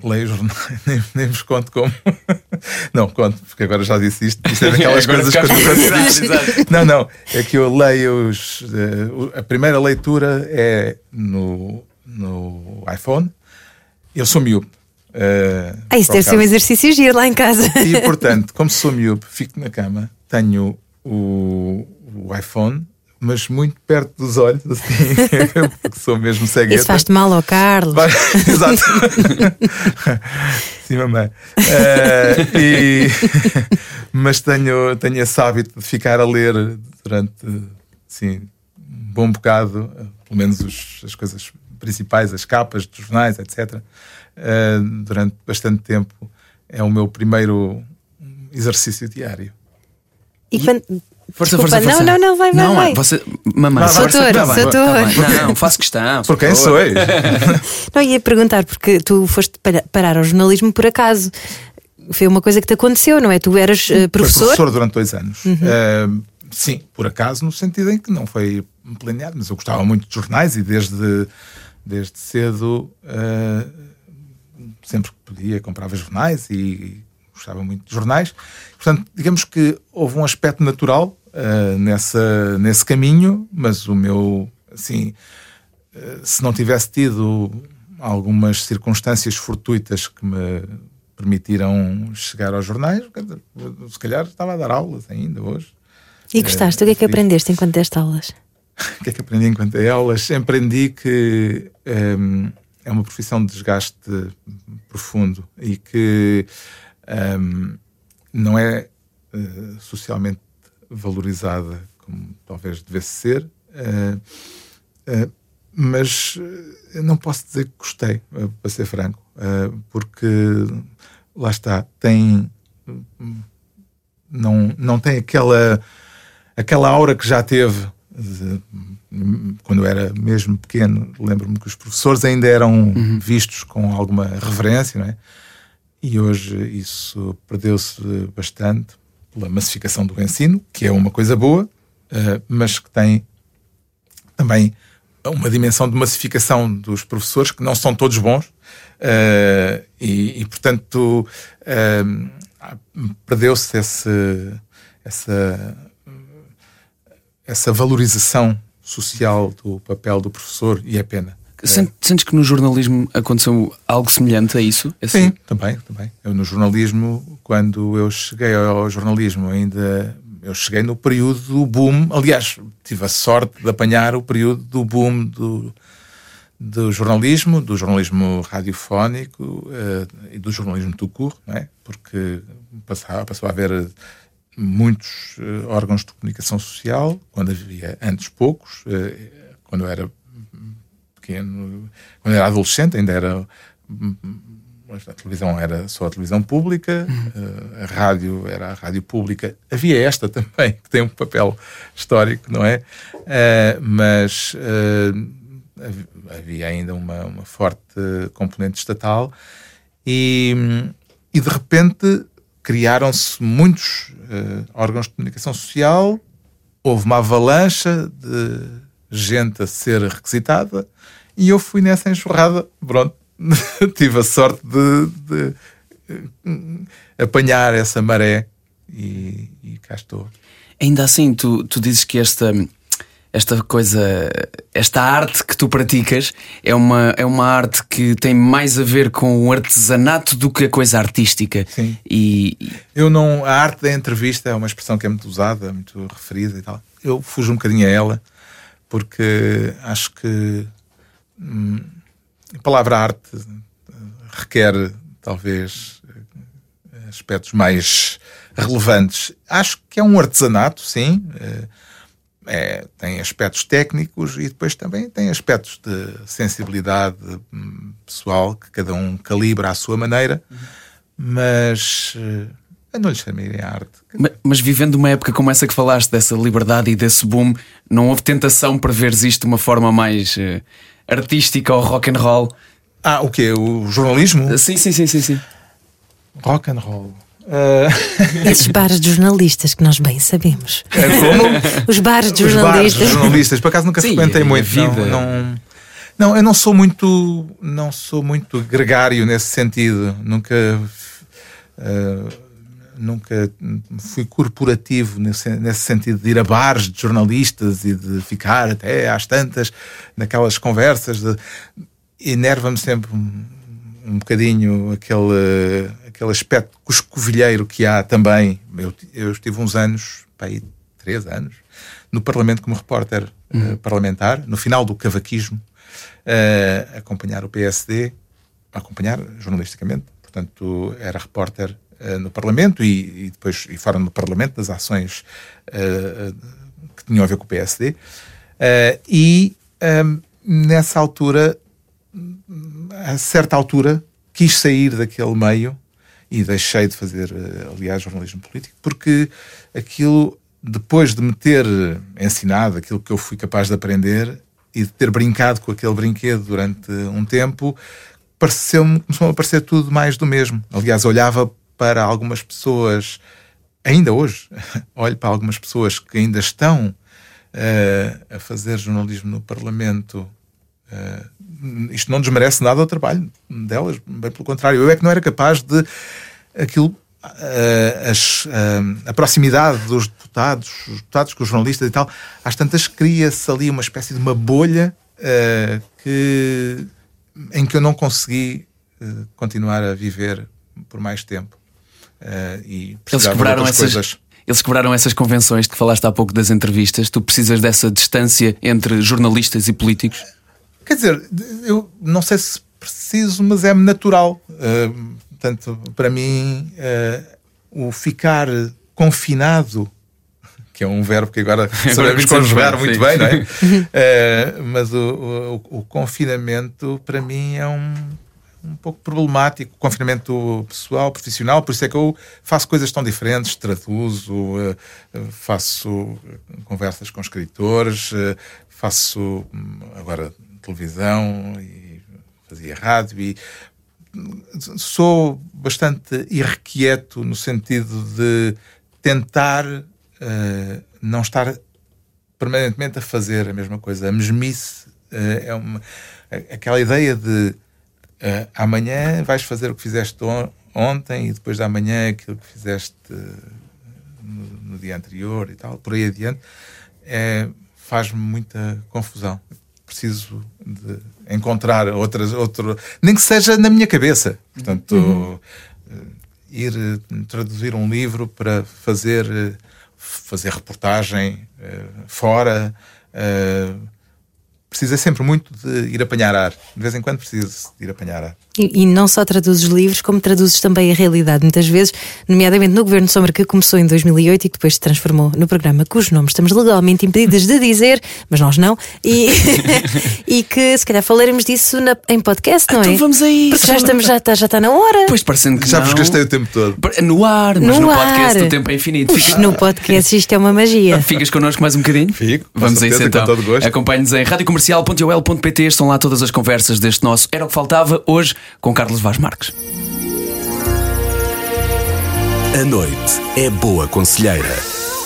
[SPEAKER 4] Leio jornais, nem, nem vos conto como. Não, conto, porque agora já disse isto. Isto é daquelas coisas que. Não, não. É que eu leio os. o- a primeira leitura é no, no iPhone. Eu sou miúdo. eh,
[SPEAKER 3] Ah, isso deve ser um exercício giro lá em casa.
[SPEAKER 4] E portanto, como sou miúdo, fico na cama, tenho o, o iPhone, mas muito perto dos olhos, assim, porque sou mesmo cegueta.
[SPEAKER 3] Isso faz-te mal ao Carlos.
[SPEAKER 4] Exato. Sim, mamãe. Eh, e- mas tenho, tenho esse hábito de ficar a ler durante assim, um bom bocado, pelo menos os- as coisas principais, as capas dos jornais, etc. eh, durante bastante tempo. É o meu primeiro exercício diário.
[SPEAKER 3] E quando...
[SPEAKER 2] Força,
[SPEAKER 3] Desculpa,
[SPEAKER 2] força, força.
[SPEAKER 3] Não, não, não, vai, vai,
[SPEAKER 2] não,
[SPEAKER 3] vai.
[SPEAKER 2] Você, mamãe,
[SPEAKER 4] Vai, vai.
[SPEAKER 3] Doutor,
[SPEAKER 2] tá
[SPEAKER 3] doutor.
[SPEAKER 2] tá bem. Não, não, faço questão.
[SPEAKER 4] Por quem sois?
[SPEAKER 3] Não, ia perguntar, porque tu foste para- parar ao jornalismo por acaso. Foi uma coisa que te aconteceu, não é? Tu eras eh,
[SPEAKER 4] Foi
[SPEAKER 3] professor?
[SPEAKER 4] professor durante dois anos. Eh, sim, por acaso, no sentido em que não foi planeado, mas eu gostava muito de jornais e desde, desde cedo, eh, sempre que podia, comprava jornais e gostava muito de jornais. Portanto, digamos que houve um aspecto natural eh, nessa, nesse caminho, mas o meu, assim, eh, se não tivesse tido algumas circunstâncias fortuitas que me permitiram chegar aos jornais, se calhar estava a dar aulas ainda hoje.
[SPEAKER 3] E gostaste? O que é que
[SPEAKER 4] Eh,
[SPEAKER 3] aprendeste enquanto deste aulas?
[SPEAKER 4] O que é que aprendi enquanto a aulas? Aprendi que hum, é uma profissão de desgaste profundo e que hum, não é eh, socialmente valorizada como talvez devesse ser. eh, eh, mas eh, eu não posso dizer que gostei, para ser franco, porque lá está, tem não, não tem aquela aquela aura que já teve quando eu era mesmo pequeno. Lembro-me que os professores ainda eram vistos com alguma reverência, não é? E hoje isso perdeu-se bastante pela massificação do ensino, que é uma coisa boa, eh, mas que tem também uma dimensão de massificação dos professores que não são todos bons eh, e, e, portanto eh, perdeu-se essa essa valorização social do papel do professor e é pena.
[SPEAKER 2] Sentes, sentes que no jornalismo aconteceu algo semelhante a isso? Esse-
[SPEAKER 4] Sim, também, também. Eu no jornalismo, quando eu cheguei ao jornalismo, ainda eu cheguei no período do boom. Aliás, tive a sorte de apanhar o período do boom do, do jornalismo, do jornalismo radiofónico eh, e do jornalismo court, não é? Porque passava, passou a haver muitos eh, órgãos de comunicação social, quando havia antes poucos, eh, quando eu era pequeno, quando era adolescente, ainda era a televisão era só a televisão pública, eh, a rádio era a rádio pública. Havia esta também, que tem um papel histórico, não é? Eh, mas eh, hav- havia ainda uma, uma forte componente estatal e, e de repente criaram-se muitos órgãos de comunicação social, houve uma avalanche de gente a ser requisitada e eu fui nessa enxurrada, pronto, tive a sorte de, de, eh, apanhar essa maré e, e cá estou.
[SPEAKER 2] Ainda assim, tu, tu dizes que esta, esta coisa, esta arte que tu praticas é uma, é uma arte que tem mais a ver com o artesanato do que a coisa artística.
[SPEAKER 4] Sim.
[SPEAKER 2] E, e-
[SPEAKER 4] Eu não. A arte da entrevista é uma expressão que é muito usada, muito referida e tal. Eu fujo um bocadinho a ela, porque acho que hum, a palavra arte requer talvez aspectos mais relevantes. Acho que é um artesanato, sim. eh, é, tem aspectos técnicos e depois também tem aspectos de sensibilidade hum, pessoal que cada um calibra à sua maneira, mas eh, eu não lhe chamaria arte.
[SPEAKER 2] ma- mas vivendo uma época como essa que falaste, dessa liberdade e desse boom, não houve tentação para veres isto de uma forma mais eh, artística ou rock and roll?
[SPEAKER 4] Ah, o quê? O jornalismo?
[SPEAKER 2] Sim, sim, sim, sim, sim.
[SPEAKER 4] Rock and roll. ah,
[SPEAKER 3] Esses bares de jornalistas que nós bem sabemos.
[SPEAKER 4] É como?
[SPEAKER 3] Os bares de
[SPEAKER 4] Os bares
[SPEAKER 3] jornalistas.
[SPEAKER 4] de jornalistas, por acaso nunca
[SPEAKER 2] Sim,
[SPEAKER 4] frequentei muito.
[SPEAKER 2] vida.
[SPEAKER 4] Não, não, não, eu não sou muito, não sou muito gregário nesse sentido. Nunca, ah, nunca fui corporativo nesse, nesse sentido de ir a bares de jornalistas e de ficar até às tantas naquelas conversas. De, enerva-me sempre um, bocadinho aquele, aquele aspecto coscovilheiro que há também. Eu, eu estive uns anos, pá, aí, três anos, no Parlamento como repórter eh, parlamentar, no final do cavaquismo, a acompanhar o PSD, acompanhar jornalisticamente, portanto, era repórter no Parlamento e, e depois e fora no Parlamento das ações eh, que tinham a ver com o PSD. Eh, e ehm, nessa altura a certa altura quis sair daquele meio e deixei de fazer, eh, aliás, jornalismo político, porque aquilo, depois de me ter ensinado aquilo que eu fui capaz de aprender e de ter brincado com aquele brinquedo durante um tempo, pareceu-me, começou a parecer tudo mais do mesmo. Aliás, olhava para algumas pessoas, ainda hoje, olho para algumas pessoas que ainda estão eh, a fazer jornalismo no Parlamento Uh, isto não desmerece nada o trabalho delas, bem pelo contrário. Eu é que não era capaz de aquilo, uh, as, uh, a proximidade dos deputados, os deputados com os jornalistas e tal, às tantas cria-se ali uma espécie de uma bolha que, em que eu não consegui continuar a viver por mais tempo. E
[SPEAKER 2] Eles quebraram essas.
[SPEAKER 4] coisas.
[SPEAKER 2] Eles quebraram essas convenções que falaste há pouco das entrevistas. Tu precisas dessa distância entre jornalistas e políticos?
[SPEAKER 4] Quer dizer, eu não sei se preciso, mas é natural. Uh, portanto, para mim, uh, o ficar confinado, que é um verbo que agora sabemos conjugar muito
[SPEAKER 2] sim.
[SPEAKER 4] bem, não é? Uh, mas o, o, o, confinamento, para mim, é um, um pouco problemático. Confinamento pessoal, profissional, por isso é que eu faço coisas tão diferentes, traduzo, faço conversas com escritores, faço agora televisão e fazia rádio e sou bastante irrequieto no sentido de tentar uh, não estar permanentemente a fazer a mesma coisa. A mesmice uh, é uma, aquela ideia de uh, amanhã vais fazer o que fizeste on ontem e depois de amanhã aquilo que fizeste no, no, dia anterior e tal, por aí adiante, é, faz-me muita confusão preciso de encontrar outras, outro, nem que seja na minha cabeça. Portanto, uhum. ir traduzir um livro para fazer, fazer reportagem fora. Precisa sempre muito de ir apanhar ar. De vez em quando preciso de ir apanhar ar.
[SPEAKER 3] E, e, não só traduzes livros, como traduzes também a realidade. Muitas vezes, nomeadamente no Governo Sombra, que começou em 2008 e que depois se transformou no programa cujos nomes estamos legalmente impedidas de dizer, mas nós não, e, e que se calhar falaremos disso na, em podcast, não
[SPEAKER 2] então
[SPEAKER 3] é?
[SPEAKER 2] vamos aí.
[SPEAKER 3] Porque já, estamos, já, está, já está na hora.
[SPEAKER 2] Pois parecendo que
[SPEAKER 4] já
[SPEAKER 2] não.
[SPEAKER 4] vos gastei o tempo todo.
[SPEAKER 2] No ar, mas
[SPEAKER 3] No
[SPEAKER 2] no,
[SPEAKER 3] ar.
[SPEAKER 2] podcast o tempo é infinito.
[SPEAKER 3] Puxa, no podcast isto é uma magia.
[SPEAKER 2] Ficas connosco mais um bocadinho?
[SPEAKER 4] Fico,
[SPEAKER 2] Vamos a isso
[SPEAKER 4] certeza,
[SPEAKER 2] então. Acompanhe-nos em radiocomercial.ol.pt. Estão lá todas as conversas deste nosso Era o que Faltava, hoje com Carlos Vaz Marques.
[SPEAKER 5] A noite é boa conselheira.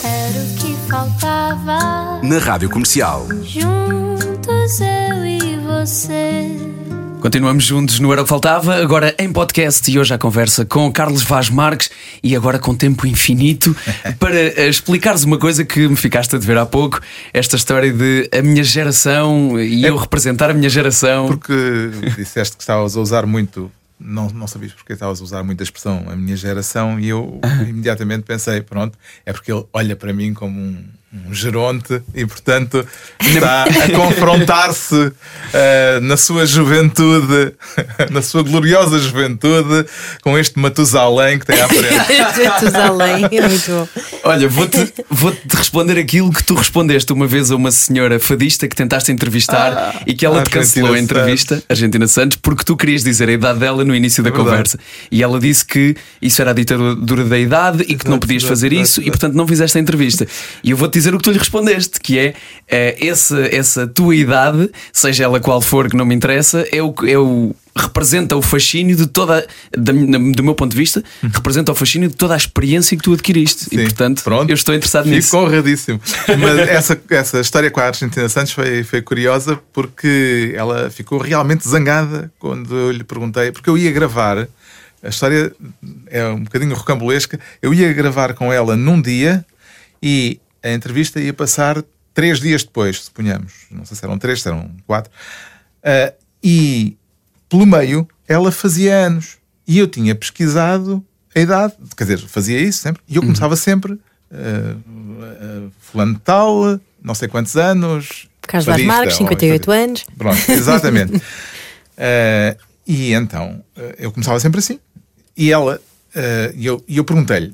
[SPEAKER 1] Era o que faltava.
[SPEAKER 5] Na Rádio Comercial.
[SPEAKER 1] Juntos eu e você.
[SPEAKER 2] Continuamos juntos no Era o que Faltava, agora em podcast e hoje a conversa com Carlos Vaz Marques e agora com tempo infinito para eh, explicares uma coisa que me ficaste a dever há pouco, esta história de a minha geração e eu representar a minha geração.
[SPEAKER 4] Porque disseste que estavas a usar muito, não, não sabias porque estavas a usar muito a expressão a minha geração, e eu imediatamente pensei: pronto, é porque ele olha para mim como um, um geronte e, portanto, está a confrontar-se eh, na sua juventude, na sua gloriosa juventude, com este Matusalém que tem à frente.
[SPEAKER 3] Tusalém, é muito bom.
[SPEAKER 2] Olha, vou-te vou -te responder aquilo que tu respondeste uma vez a uma senhora fadista que tentaste entrevistar e que ela te cancelou a entrevista, Argentina Santos, porque tu querias dizer a idade dela no início da
[SPEAKER 4] É
[SPEAKER 2] conversa. E ela disse que isso era a ditadura da idade e que não podias fazer isso e, portanto, não fizeste a entrevista. E eu vou-te dizer o que tu lhe respondeste, que é eh, essa, essa tua idade, seja ela qual for, que não me interessa, é o, é o representa o fascínio de toda, da- do meu ponto de vista, representa o fascínio de toda a experiência que tu adquiriste. E
[SPEAKER 4] Sim,
[SPEAKER 2] portanto,
[SPEAKER 4] pronto.
[SPEAKER 2] eu estou interessado
[SPEAKER 4] Fico
[SPEAKER 2] nisso.
[SPEAKER 4] honradíssimo. Mas essa, essa história com a Argentina Santos foi, foi curiosa porque ela ficou realmente zangada quando eu lhe perguntei, porque eu ia gravar. A história é um bocadinho rocambolesca. Eu ia gravar com ela num dia e a entrevista ia passar três dias depois, suponhamos. Não sei se eram três, se eram quatro. Ah, e pelo meio ela fazia anos. E eu tinha pesquisado a idade, quer dizer, fazia isso sempre. E eu começava sempre. ah, ah, fulano de tal, não sei quantos anos.
[SPEAKER 3] Carlos Vaz Marques,
[SPEAKER 4] ou
[SPEAKER 3] 58
[SPEAKER 4] fadista.
[SPEAKER 3] anos.
[SPEAKER 4] Pronto, exatamente. E então eu começava sempre assim. E ela, e eu, e eu perguntei-lhe,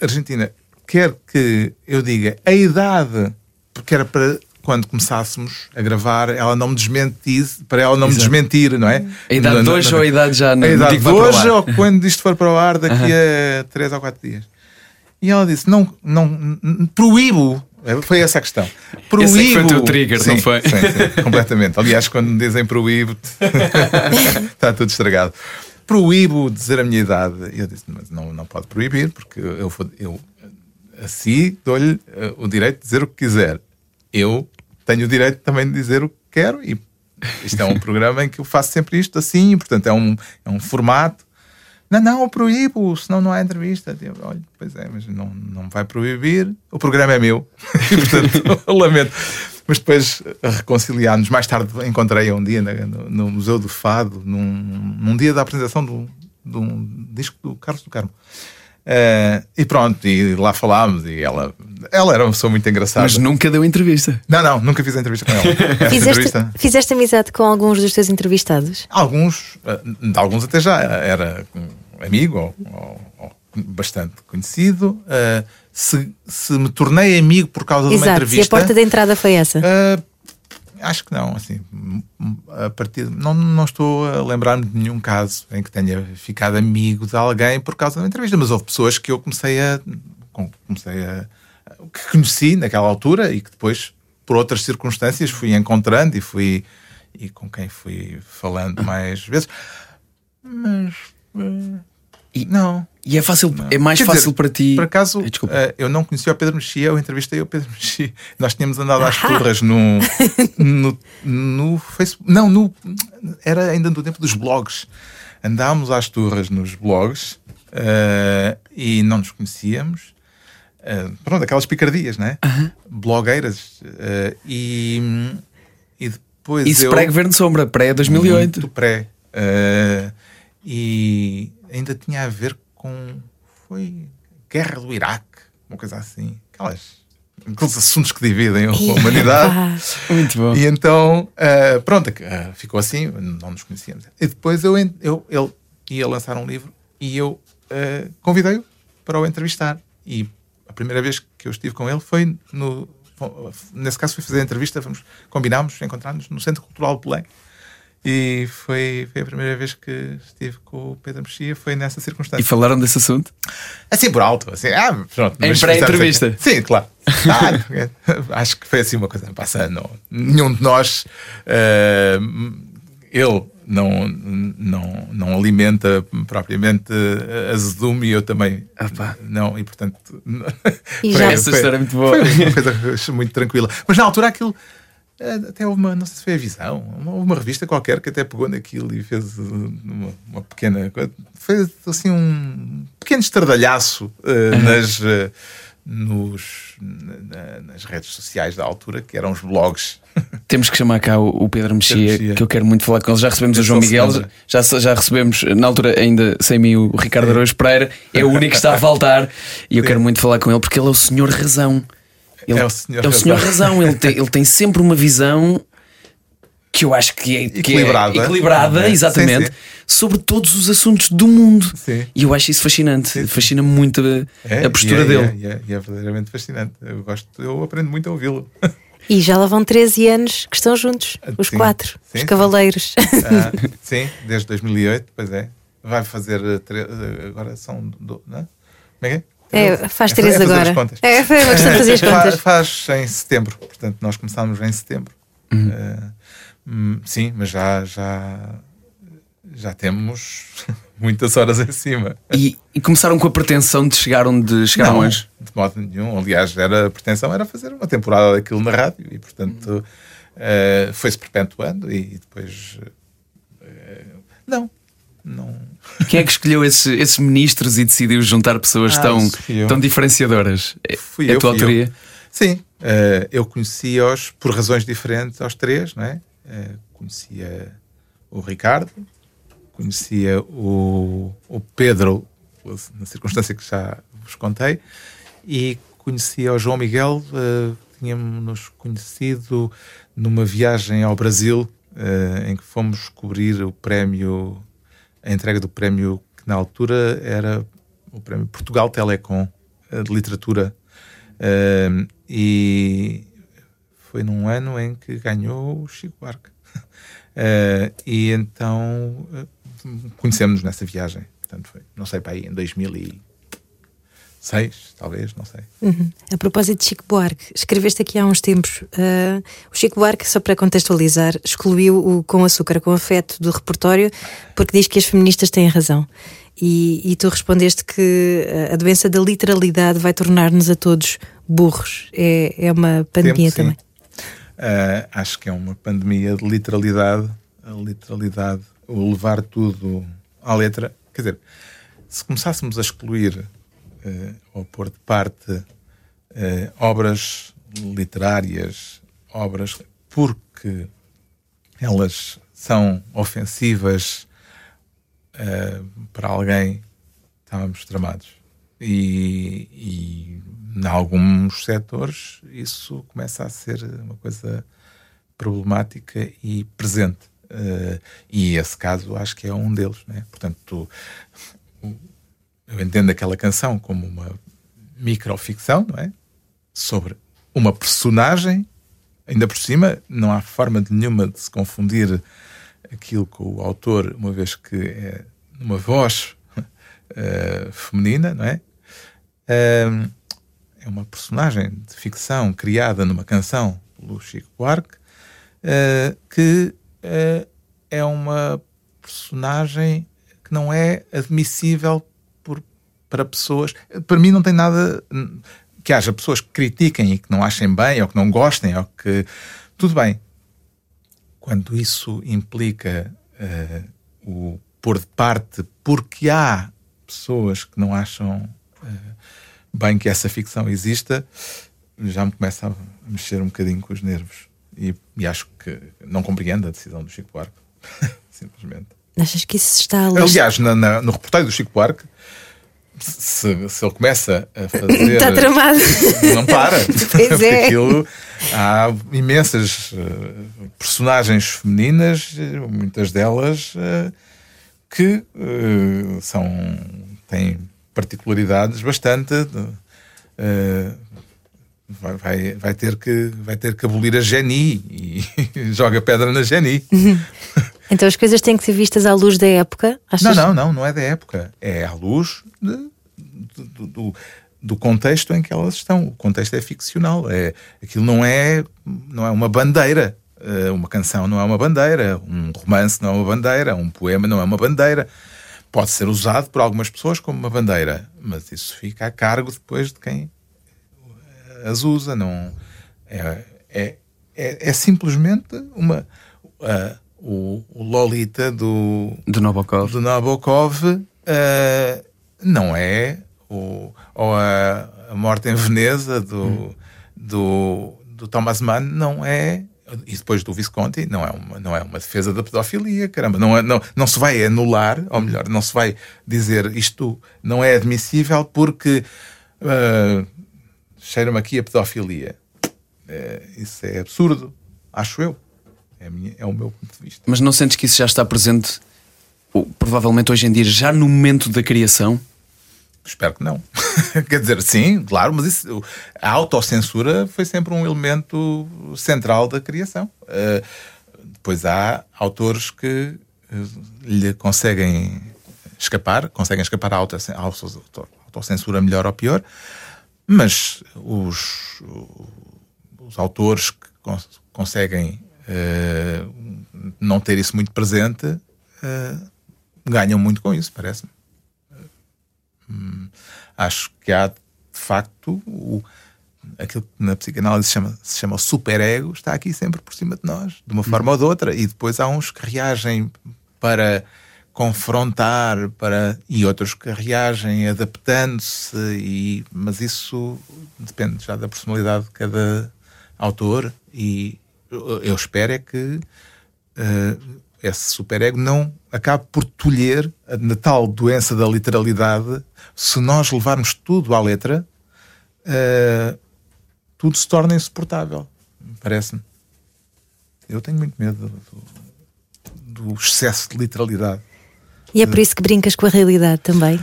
[SPEAKER 4] Argentina, quer que eu diga a idade, porque era para quando começássemos a gravar, ela não me desmentisse, para ela não me desmentir, não é?
[SPEAKER 2] A idade de hoje ou a idade já no-
[SPEAKER 4] A idade de hoje ou quando isto for para o ar daqui a 3 ou 4 dias. E ela disse: não, não, proíbo. Foi essa a questão. Proíbo.
[SPEAKER 2] Esse é que foi o teu trigger,
[SPEAKER 4] Sim,
[SPEAKER 2] não foi?
[SPEAKER 4] Sim, sim, completamente. Aliás, quando me dizem proíbo, está tudo estragado. Proíbo dizer a minha idade. E eu disse: mas não, não pode proibir, porque eu, vou- eu assim dou-lhe eh, o direito de dizer o que quiser. Eu tenho o direito também de dizer o que quero e isto é um programa em que eu faço sempre isto assim, portanto é um, é um formato. Não, não, eu proíbo, senão não há entrevista. Eu, olha, pois é, mas não, não vai proibir. O programa é meu. E, portanto, lamento. Mas depois eh, reconciliámos. Mais tarde encontrei-a um dia no, no Museu do Fado, num, num dia da apresentação do, de um disco do Carlos do Carmo. Eh, e pronto, e lá falámos. E ela, ela era uma pessoa muito engraçada.
[SPEAKER 2] Mas nunca deu entrevista.
[SPEAKER 4] Não, não, nunca fiz a entrevista com ela.
[SPEAKER 3] Fizeste,
[SPEAKER 4] entrevista,
[SPEAKER 3] fizeste amizade com alguns dos teus entrevistados?
[SPEAKER 4] alguns, eh, de alguns até já era amigo ou, ou- ou bastante conhecido. Eh, se, se me tornei amigo por causa de uma
[SPEAKER 3] Exato. E a
[SPEAKER 4] entrevista.
[SPEAKER 3] porta de entrada foi essa?
[SPEAKER 4] eh, acho que não, assim, a partir não, não estou a lembrar-me de nenhum caso em que tenha ficado amigo de alguém por causa uma entrevista, mas houve pessoas que eu comecei a com- comecei a que conheci naquela altura e que depois por outras circunstâncias fui encontrando e fui e com quem fui falando mais vezes, mas eh,
[SPEAKER 2] E-
[SPEAKER 4] não.
[SPEAKER 2] E é fácil, é mais
[SPEAKER 4] Quer
[SPEAKER 2] fácil
[SPEAKER 4] dizer,
[SPEAKER 2] para ti.
[SPEAKER 4] Por acaso,
[SPEAKER 2] eh,
[SPEAKER 4] eu não conhecia o Pedro Mexia, eu entrevistei o Pedro Mexia. Nós tínhamos andado às turras no, no, no Facebook. Não, no, era ainda no tempo dos blogs. Andámos às turras nos blogs eh, e não nos conhecíamos. Eh, pronto, aquelas picardias, né? Blogueiras. eh, e, e depois.
[SPEAKER 2] Isso
[SPEAKER 4] eu,
[SPEAKER 2] pré-governo de sombra, pré-2008.
[SPEAKER 4] muito pré. Eh, e ainda tinha a ver com. Foi guerra do Iraque, uma coisa assim. Aquelas, aqueles assuntos que dividem a humanidade.
[SPEAKER 2] Muito bom.
[SPEAKER 4] E então, eh, pronto, eh, ficou assim, não nos conhecíamos. E depois eu, eu, ele ia lançar um livro e eu eh, convidei-o para o entrevistar. E a primeira vez que eu estive com ele foi no. Nesse caso, fui fazer a entrevista, fomos, combinámos, encontrarmos no Centro Cultural de Belém. E foi, foi a primeira vez que estive com o Pedro Mexia, foi nessa
[SPEAKER 2] E
[SPEAKER 4] circunstância.
[SPEAKER 2] falaram desse assunto?
[SPEAKER 4] Assim por alto, assim, ah, pronto.
[SPEAKER 2] Em pré-entrevista.
[SPEAKER 4] Sim, claro. Ah, acho que foi assim uma coisa passa, não, Nenhum de nós, eh, ele não, não, não alimenta propriamente eh, azedume e eu também não, e portanto.
[SPEAKER 3] E
[SPEAKER 4] foi-
[SPEAKER 3] já-
[SPEAKER 2] Essa história é muito boa.
[SPEAKER 4] Foi uma coisa muito tranquila. Mas na altura aquilo. Eh, Até houve uma, não sei se foi a Visão, uma, uma revista qualquer que até pegou naquilo e fez uh, uma, uma pequena. Foi assim um pequeno estardalhaço uh, nas, uh, nos, na- nas redes sociais da altura, que eram os blogs.
[SPEAKER 2] Temos que chamar cá o, o Pedro Mexia, que eu quero muito falar com ele. Já recebemos
[SPEAKER 4] Eu
[SPEAKER 2] o João Miguel,
[SPEAKER 4] senhora.
[SPEAKER 2] já, já recebemos, na altura ainda sem mim, o Ricardo Araújo Pereira. É o único que está a faltar e eu quero muito falar com ele porque ele é o senhor razão. Ele,
[SPEAKER 4] É o senhor
[SPEAKER 2] é o senhor
[SPEAKER 4] razão.
[SPEAKER 2] razão. Ele tem, ele tem sempre uma visão que eu acho que é, que é
[SPEAKER 4] Equilibrada.
[SPEAKER 2] equilibrada,
[SPEAKER 4] É.
[SPEAKER 2] exatamente,
[SPEAKER 4] Sim, sim.
[SPEAKER 2] sobre todos os assuntos do mundo.
[SPEAKER 4] Sim.
[SPEAKER 2] E eu acho isso fascinante. Fascina muito a,
[SPEAKER 4] É,
[SPEAKER 2] a postura
[SPEAKER 4] e é,
[SPEAKER 2] dele.
[SPEAKER 4] E é, e é verdadeiramente fascinante. Eu gosto, eu aprendo muito a ouvi-lo.
[SPEAKER 3] E já lá vão 13 anos que estão juntos, os
[SPEAKER 4] Sim.
[SPEAKER 3] quatro,
[SPEAKER 4] Sim,
[SPEAKER 3] os
[SPEAKER 4] sim.
[SPEAKER 3] cavaleiros.
[SPEAKER 4] Ah, sim, desde 2008, pois é. Vai fazer eh, eh, agora são. Do, não? é? Como é que é?
[SPEAKER 3] É, faz
[SPEAKER 4] É
[SPEAKER 3] três
[SPEAKER 4] fazer
[SPEAKER 3] agora. É, foi uma questão de fazer as contas.
[SPEAKER 4] Faz em setembro, portanto, nós começámos em setembro.
[SPEAKER 2] Uhum.
[SPEAKER 4] Hum, sim, mas já, já, já temos muitas horas em cima.
[SPEAKER 2] E, e começaram com a pretensão de chegar onde chegaram
[SPEAKER 4] Não,
[SPEAKER 2] hoje.
[SPEAKER 4] de modo nenhum. Aliás, era, a pretensão era fazer uma temporada daquilo na rádio e, portanto, eh, foi-se perpetuando e depois. eh, não, não.
[SPEAKER 2] Quem é que escolheu esses, esses ministros e decidiu juntar pessoas
[SPEAKER 4] Ah,
[SPEAKER 2] tão,
[SPEAKER 4] isso fui eu.
[SPEAKER 2] tão diferenciadoras? É,
[SPEAKER 4] Fui
[SPEAKER 2] é a
[SPEAKER 4] eu,
[SPEAKER 2] tua
[SPEAKER 4] fui
[SPEAKER 2] autoria?
[SPEAKER 4] eu. Sim, eh, eu conhecia-os por razões diferentes aos três, não é? Eh, conhecia o Ricardo, conhecia o, o Pedro, na circunstância que já vos contei, e conhecia o João Miguel, eh, tínhamos-nos conhecido numa viagem ao Brasil, eh, em que fomos cobrir o prémio, a entrega do prémio que na altura era o prémio Portugal Telecom eh, de literatura. Eh, e foi num ano em que ganhou o Chico Buarque. Eh, e então eh, conhecemos-nos nessa viagem. Portanto, foi, não sei, para aí em 2006, talvez, não sei.
[SPEAKER 3] Uhum. A propósito de Chico Buarque, escreveste aqui há uns tempos. ah, o Chico Buarque, só para contextualizar, excluiu o Com Açúcar com Afeto do repertório porque diz que as feministas têm razão. E, e tu respondeste que ah, a doença da literalidade vai tornar-nos a todos burros. É, é uma pandemia
[SPEAKER 4] Tempo,
[SPEAKER 3] também.
[SPEAKER 4] Uh, acho que é uma pandemia de literalidade. A literalidade, o levar tudo à letra. Quer dizer, se começássemos a excluir uh, ou pôr de parte uh, obras literárias, obras porque elas são ofensivas uh, para alguém, estávamos tramados. E, e em alguns setores isso começa a ser uma coisa problemática e presente. Uh, e esse caso acho que é um deles. Né? Portanto, o- eu entendo aquela canção como uma microficção, não é? Sobre uma personagem, ainda por cima, não há forma de nenhuma de se confundir aquilo com o autor, uma vez que é uma voz eh, feminina, não é? Ahm, é uma personagem de ficção criada numa canção pelo Chico Buarque eh, que eh, é uma personagem que não é admissível para pessoas. Para mim, não tem nada que haja pessoas que critiquem e que não achem bem ou que não gostem ou que. Tudo bem. Quando isso implica eh, o pôr de parte porque há pessoas que não acham eh, bem que essa ficção exista, já me começa a mexer um bocadinho com os nervos. E, e acho que não compreendo a decisão do Chico Buarque. Simplesmente.
[SPEAKER 3] Achas que isso está a?
[SPEAKER 4] Aliás, na- na- no reporteiro do Chico Buarque, se, se ele começa a fazer.
[SPEAKER 3] Está tramado.
[SPEAKER 4] Não para.
[SPEAKER 3] Pois é.
[SPEAKER 4] aquilo, há imensas eh, personagens femininas, eh, muitas delas eh, que eh, são, têm particularidades bastante. vai, vai, vai, ter que, vai ter que abolir a Geni e joga pedra na Geni.
[SPEAKER 3] Então as coisas têm que ser vistas à luz da época.
[SPEAKER 4] Não,
[SPEAKER 3] Achas?
[SPEAKER 4] não, não, não é da época. É à luz de- do, do- contexto em que elas estão. O contexto é ficcional. É, aquilo não é, não é uma bandeira. Eh, Uma canção não é uma bandeira. Um romance não é uma bandeira. Um poema não é uma bandeira. Pode ser usado por algumas pessoas como uma bandeira, mas isso fica a cargo depois de quem as usa. Não, é, é, é, é simplesmente uma. ah, o, o Lolita do,
[SPEAKER 2] Do Nabokov.
[SPEAKER 4] do Nabokov eh, não é o, ou a, a Morte em Veneza do, do, do Thomas Mann não é e depois do Visconti não é uma, não é uma defesa da pedofilia caramba não, é, não, não se vai anular ou melhor não se vai dizer isto não é admissível porque eh, cheira-me aqui a pedofilia. Eh, isso é absurdo acho eu é, minha- é o meu ponto de vista
[SPEAKER 2] Mas não sentes que isso já está presente, ou, provavelmente hoje em dia, já no momento da criação?
[SPEAKER 4] Espero que não. Quer dizer, sim, claro, mas isso, a autocensura foi sempre um elemento central da criação. Uh, depois há autores que uh, lhe conseguem escapar, conseguem escapar à auto- à auto- autocensura melhor ou pior, mas os, os autores que cons- conseguem uh, não ter isso muito presente uh, ganham muito com isso, parece-me. Hum, acho que há, de facto, o, aquilo que na psicanálise se chama, se chama o superego, está aqui sempre por cima de nós, de uma forma ou de outra. E depois há uns que reagem para confrontar para e outros que reagem adaptando-se e mas isso depende já da personalidade de cada autor e eu espero é que uh, esse superego não acabe por tolher na tal doença da literalidade se nós levarmos tudo à letra uh, tudo se torna insuportável parece-me eu tenho muito medo do, do excesso de literalidade
[SPEAKER 3] e é por isso que brincas com a realidade também?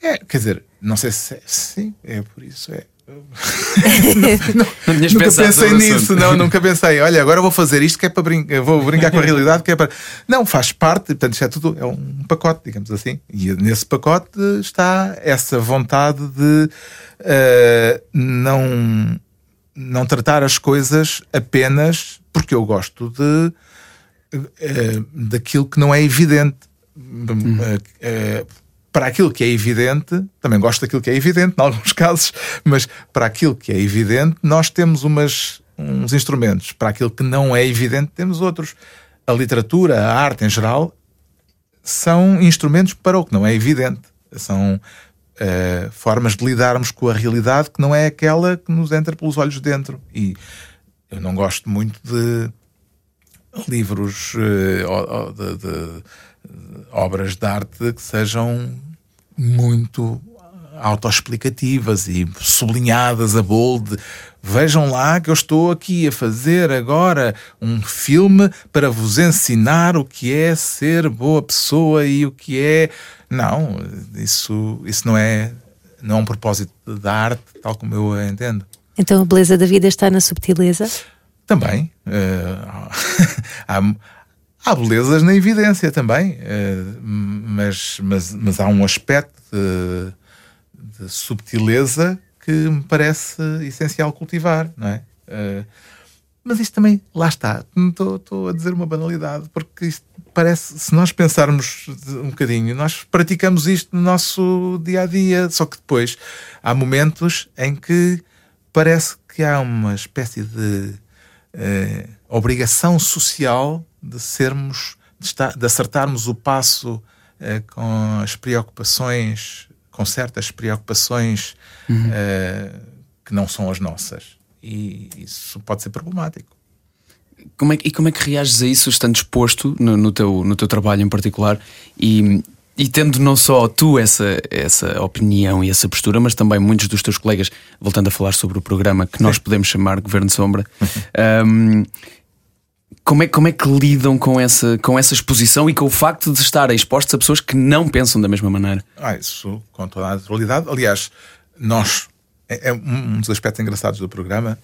[SPEAKER 4] É, quer dizer, não sei se. É, sim, é por isso. É.
[SPEAKER 2] não, não, nunca
[SPEAKER 4] pensei nisso, não, nunca pensei. Olha, agora vou fazer isto que é para brincar, vou brincar com a realidade, que é para. Não, faz parte, portanto, isto é tudo, é um pacote, digamos assim. E nesse pacote está essa vontade de uh, não, não tratar as coisas apenas porque eu gosto de uh, daquilo que não é evidente Uhum. Para aquilo que é evidente, também gosto daquilo que é evidente, em alguns casos, mas para aquilo que é evidente, nós temos umas, uns instrumentos. Para aquilo que não é evidente, temos outros. A literatura, a arte em geral, são instrumentos para o que não é evidente. São uh, formas de lidarmos com a realidade que não é aquela que nos entra pelos olhos dentro. E eu não gosto muito de livros uh, de, de obras de arte que sejam muito autoexplicativas e sublinhadas a bold. Vejam lá que eu estou aqui a fazer agora um filme para vos ensinar o que é ser boa pessoa e o que é. Não, isso, isso não é não é um propósito da arte, tal como eu a entendo.
[SPEAKER 3] Então a beleza da vida está na subtileza?
[SPEAKER 4] Também. Uh, há, Há belezas na evidência também, eh, mas, mas, mas há um aspecto de, de subtileza que me parece essencial cultivar, não é? Eh, mas isto também, lá está, estou, a dizer uma banalidade, porque isto parece, se nós pensarmos um bocadinho, nós praticamos isto no nosso dia a dia, só que depois há momentos em que parece que há uma espécie de eh, obrigação social de sermos, de, estar, de acertarmos o passo eh, com as preocupações, com certas preocupações uhum. eh, que não são as nossas. E isso pode ser problemático.
[SPEAKER 2] Como é, e como é que reages a isso estando exposto no, no, teu, no teu trabalho em particular e, e tendo não só tu essa, essa opinião e essa postura, mas também muitos dos teus colegas, voltando a falar sobre o programa que Sim. nós podemos chamar Governo Sombra, um, como é, como é que lidam com essa, com essa exposição e com o facto de estarem expostos a pessoas que não pensam da mesma maneira?
[SPEAKER 4] Ah, isso com toda a naturalidade. Aliás, nós. É, é um dos aspectos engraçados do programa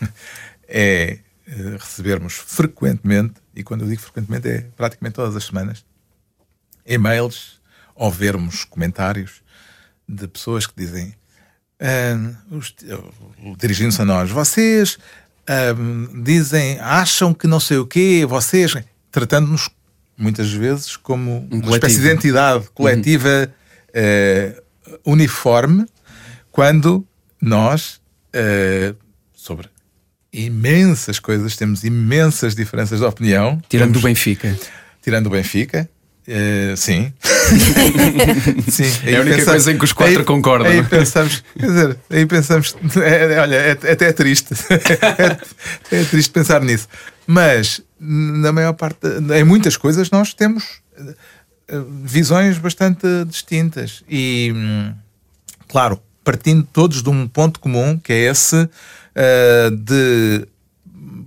[SPEAKER 4] é eh, recebermos frequentemente, e quando eu digo frequentemente é praticamente todas as semanas, e-mails ou vermos comentários de pessoas que dizem, ah, dirigindo-se a nós, vocês um, dizem, acham que não sei o quê, vocês, tratando-nos muitas vezes como um uma espécie de entidade coletiva uhum. uh, uniforme, quando nós, uh, sobre imensas coisas, temos imensas diferenças de opinião.
[SPEAKER 2] Tirando
[SPEAKER 4] temos,
[SPEAKER 2] do Benfica.
[SPEAKER 4] Tirando o Benfica. Uh, sim.
[SPEAKER 2] sim. É a única pensamos, coisa em que os quatro aí, concordam.
[SPEAKER 4] Aí pensamos, quer dizer, aí pensamos, é, olha, é, até é triste. É, é, triste pensar nisso. Mas, na maior parte, em muitas coisas, nós temos eh, visões bastante distintas. E, claro, partindo todos de um ponto comum, que é esse uh, de,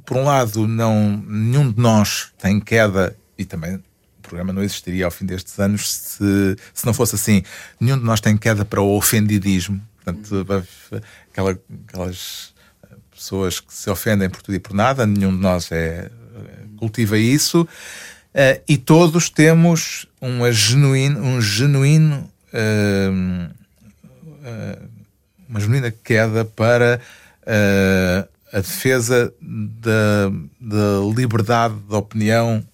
[SPEAKER 4] por um lado, não, nenhum de nós tem queda, e também programa não existiria ao fim destes anos se, se não fosse assim. Nenhum de nós tem queda para o ofendidismo. Portanto, aquela, aquelas pessoas que se ofendem por tudo e por nada, nenhum de nós é, cultiva isso. Uh, e todos temos uma genuíno, um genuíno, uh, uh, uma genuína queda para a defesa da, da liberdade de opinião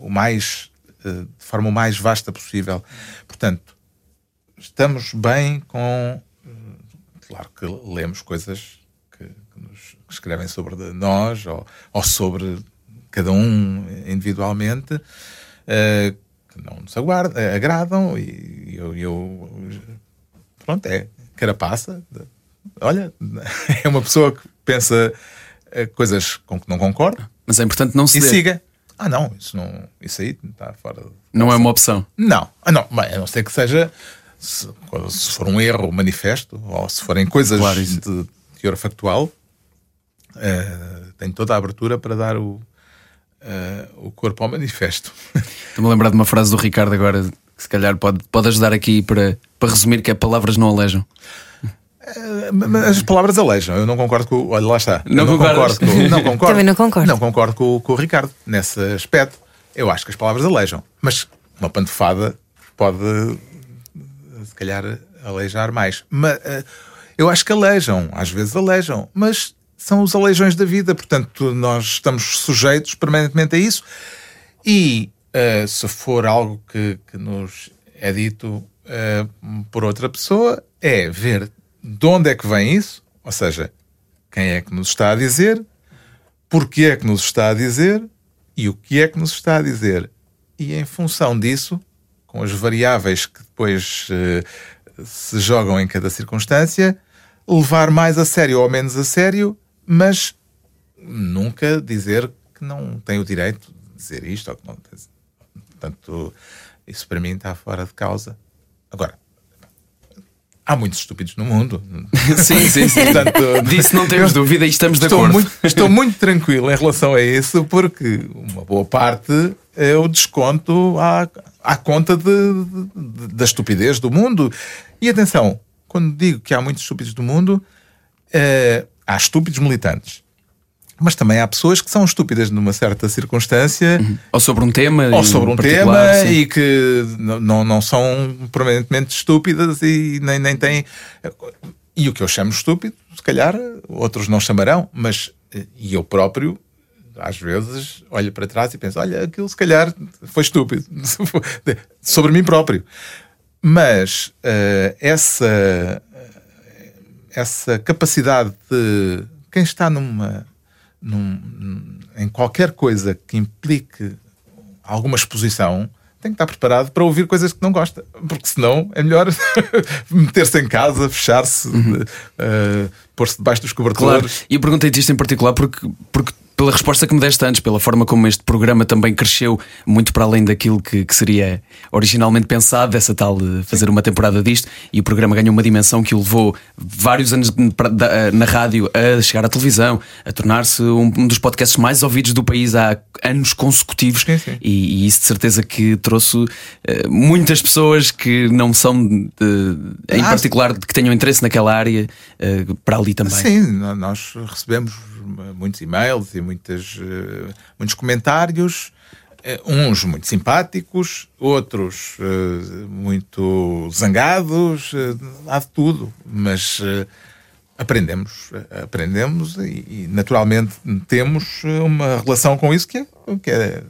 [SPEAKER 4] o mais eh, de forma o mais vasta possível. Portanto, estamos bem com. eh, Claro que lemos coisas que, que nos que escrevem sobre nós ou, ou sobre cada um individualmente eh, que não nos aguarda, agradam e eu, eu pronto, é carapaça. Olha, é uma pessoa que pensa coisas com que não concorda
[SPEAKER 2] Mas é importante não
[SPEAKER 4] e
[SPEAKER 2] ceder.
[SPEAKER 4] siga. Ah, não, isso, não, isso aí está fora.
[SPEAKER 2] Não é uma opção.
[SPEAKER 4] Não, ah, não, bem, a não ser que seja se, se for um erro manifesto ou se forem coisas
[SPEAKER 2] Claro,
[SPEAKER 4] de teor factual, eh, tenho toda a abertura para dar o, eh, o corpo ao manifesto.
[SPEAKER 2] Estou-me a lembrar de uma frase do Ricardo agora que se calhar pode, pode ajudar aqui para, para resumir que é palavras não alejam.
[SPEAKER 4] Mas as palavras alejam, eu não concordo com. o- Olha, lá está.
[SPEAKER 2] Não concordas?
[SPEAKER 4] concordo com, não concordo.
[SPEAKER 3] Também não concordo.
[SPEAKER 4] Não concordo com, com o Ricardo nesse aspecto. Eu acho que as palavras alejam, mas uma pantofada pode, se calhar, aleijar mais. Mas, eh, eu acho que alejam, às vezes alejam, mas são os aleijões da vida, portanto, nós estamos sujeitos permanentemente a isso. E eh, se for algo que, que nos é dito eh, por outra pessoa, é ver de onde é que vem isso, ou seja, quem é que nos está a dizer, porque é que nos está a dizer e o que é que nos está a dizer. E em função disso, com as variáveis que depois eh, se jogam em cada circunstância, levar mais a sério ou menos a sério, mas nunca dizer que não tem o direito de dizer isto ou que não tem. Portanto, isso para mim está fora de causa. Agora, há muitos estúpidos no mundo.
[SPEAKER 2] sim, sim, sim.
[SPEAKER 4] Portanto,
[SPEAKER 2] Disso não temos dúvida e estamos de acordo.
[SPEAKER 4] muito, estou muito tranquilo em relação a isso, porque uma boa parte é o desconto à, à conta de, de- da estupidez do mundo. E atenção, quando digo que há muitos estúpidos do mundo, eh, há estúpidos militantes. Mas também há pessoas que são estúpidas numa certa circunstância
[SPEAKER 2] Ou sobre um tema.
[SPEAKER 4] ou sobre um tema
[SPEAKER 2] sim.
[SPEAKER 4] e que não, não são permanentemente estúpidas e nem, nem têm. E o que eu chamo estúpido, se calhar outros não chamarão, mas eh, e eu próprio, às vezes, olho para trás e penso: olha, aquilo se calhar foi estúpido sobre mim próprio. Mas eh, essa, essa capacidade de quem está numa, num- em qualquer coisa que implique alguma exposição tem que estar preparado para ouvir coisas que não gosta, porque senão é melhor meter-se em casa, fechar-se, eh, pôr-se debaixo dos
[SPEAKER 2] Claro,
[SPEAKER 4] cobertores.
[SPEAKER 2] e eu perguntei-te isto em particular porque, porque pela resposta que me deste antes, pela forma como este programa também cresceu muito para além daquilo que, que seria originalmente pensado, dessa tal de fazer uma temporada disto, e o programa ganhou uma dimensão que o levou vários anos na rádio a chegar à televisão, a tornar-se um, dos podcasts mais ouvidos do país há anos consecutivos,
[SPEAKER 4] Sim, sim.
[SPEAKER 2] E, e isso de certeza que trouxe eh, muitas pessoas que não são, de- em
[SPEAKER 4] Ah,
[SPEAKER 2] particular, que tenham interesse naquela área, eh, para ali também.
[SPEAKER 4] Sim, nós recebemos muitos e-mails e muitas, eh, muitos comentários, eh, uns muito simpáticos, outros eh, muito zangados, há de tudo, mas aprendemos, aprendemos e, naturalmente temos uma relação com isso que é, que é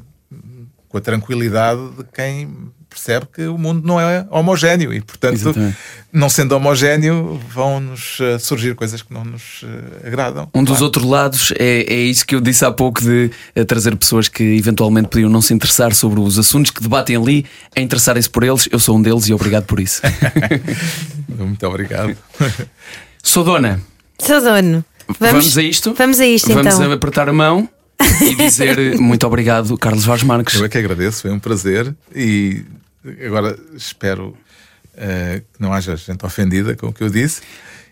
[SPEAKER 4] com a tranquilidade de quem percebe que o mundo não é homogéneo e, portanto,
[SPEAKER 2] Exatamente.
[SPEAKER 4] não sendo homogéneo, vão-nos eh, surgir coisas que não nos eh, agradam.
[SPEAKER 2] Um dos
[SPEAKER 4] Claro.
[SPEAKER 2] outros lados é, é isso que eu disse há pouco de eh, trazer pessoas que eventualmente podiam não se interessar sobre os assuntos que debatem ali, a interessarem-se por eles. Eu sou um deles e obrigado por isso.
[SPEAKER 4] Muito obrigado.
[SPEAKER 2] sou dona.
[SPEAKER 3] Sou dono.
[SPEAKER 2] Vamos, a isto?
[SPEAKER 3] Vamos a isto
[SPEAKER 2] Vamos
[SPEAKER 3] então.
[SPEAKER 2] a apertar a mão e dizer muito obrigado, Carlos Vaz Marques.
[SPEAKER 4] Eu é que agradeço, foi um prazer e agora espero eh, que não haja gente ofendida com o que eu disse.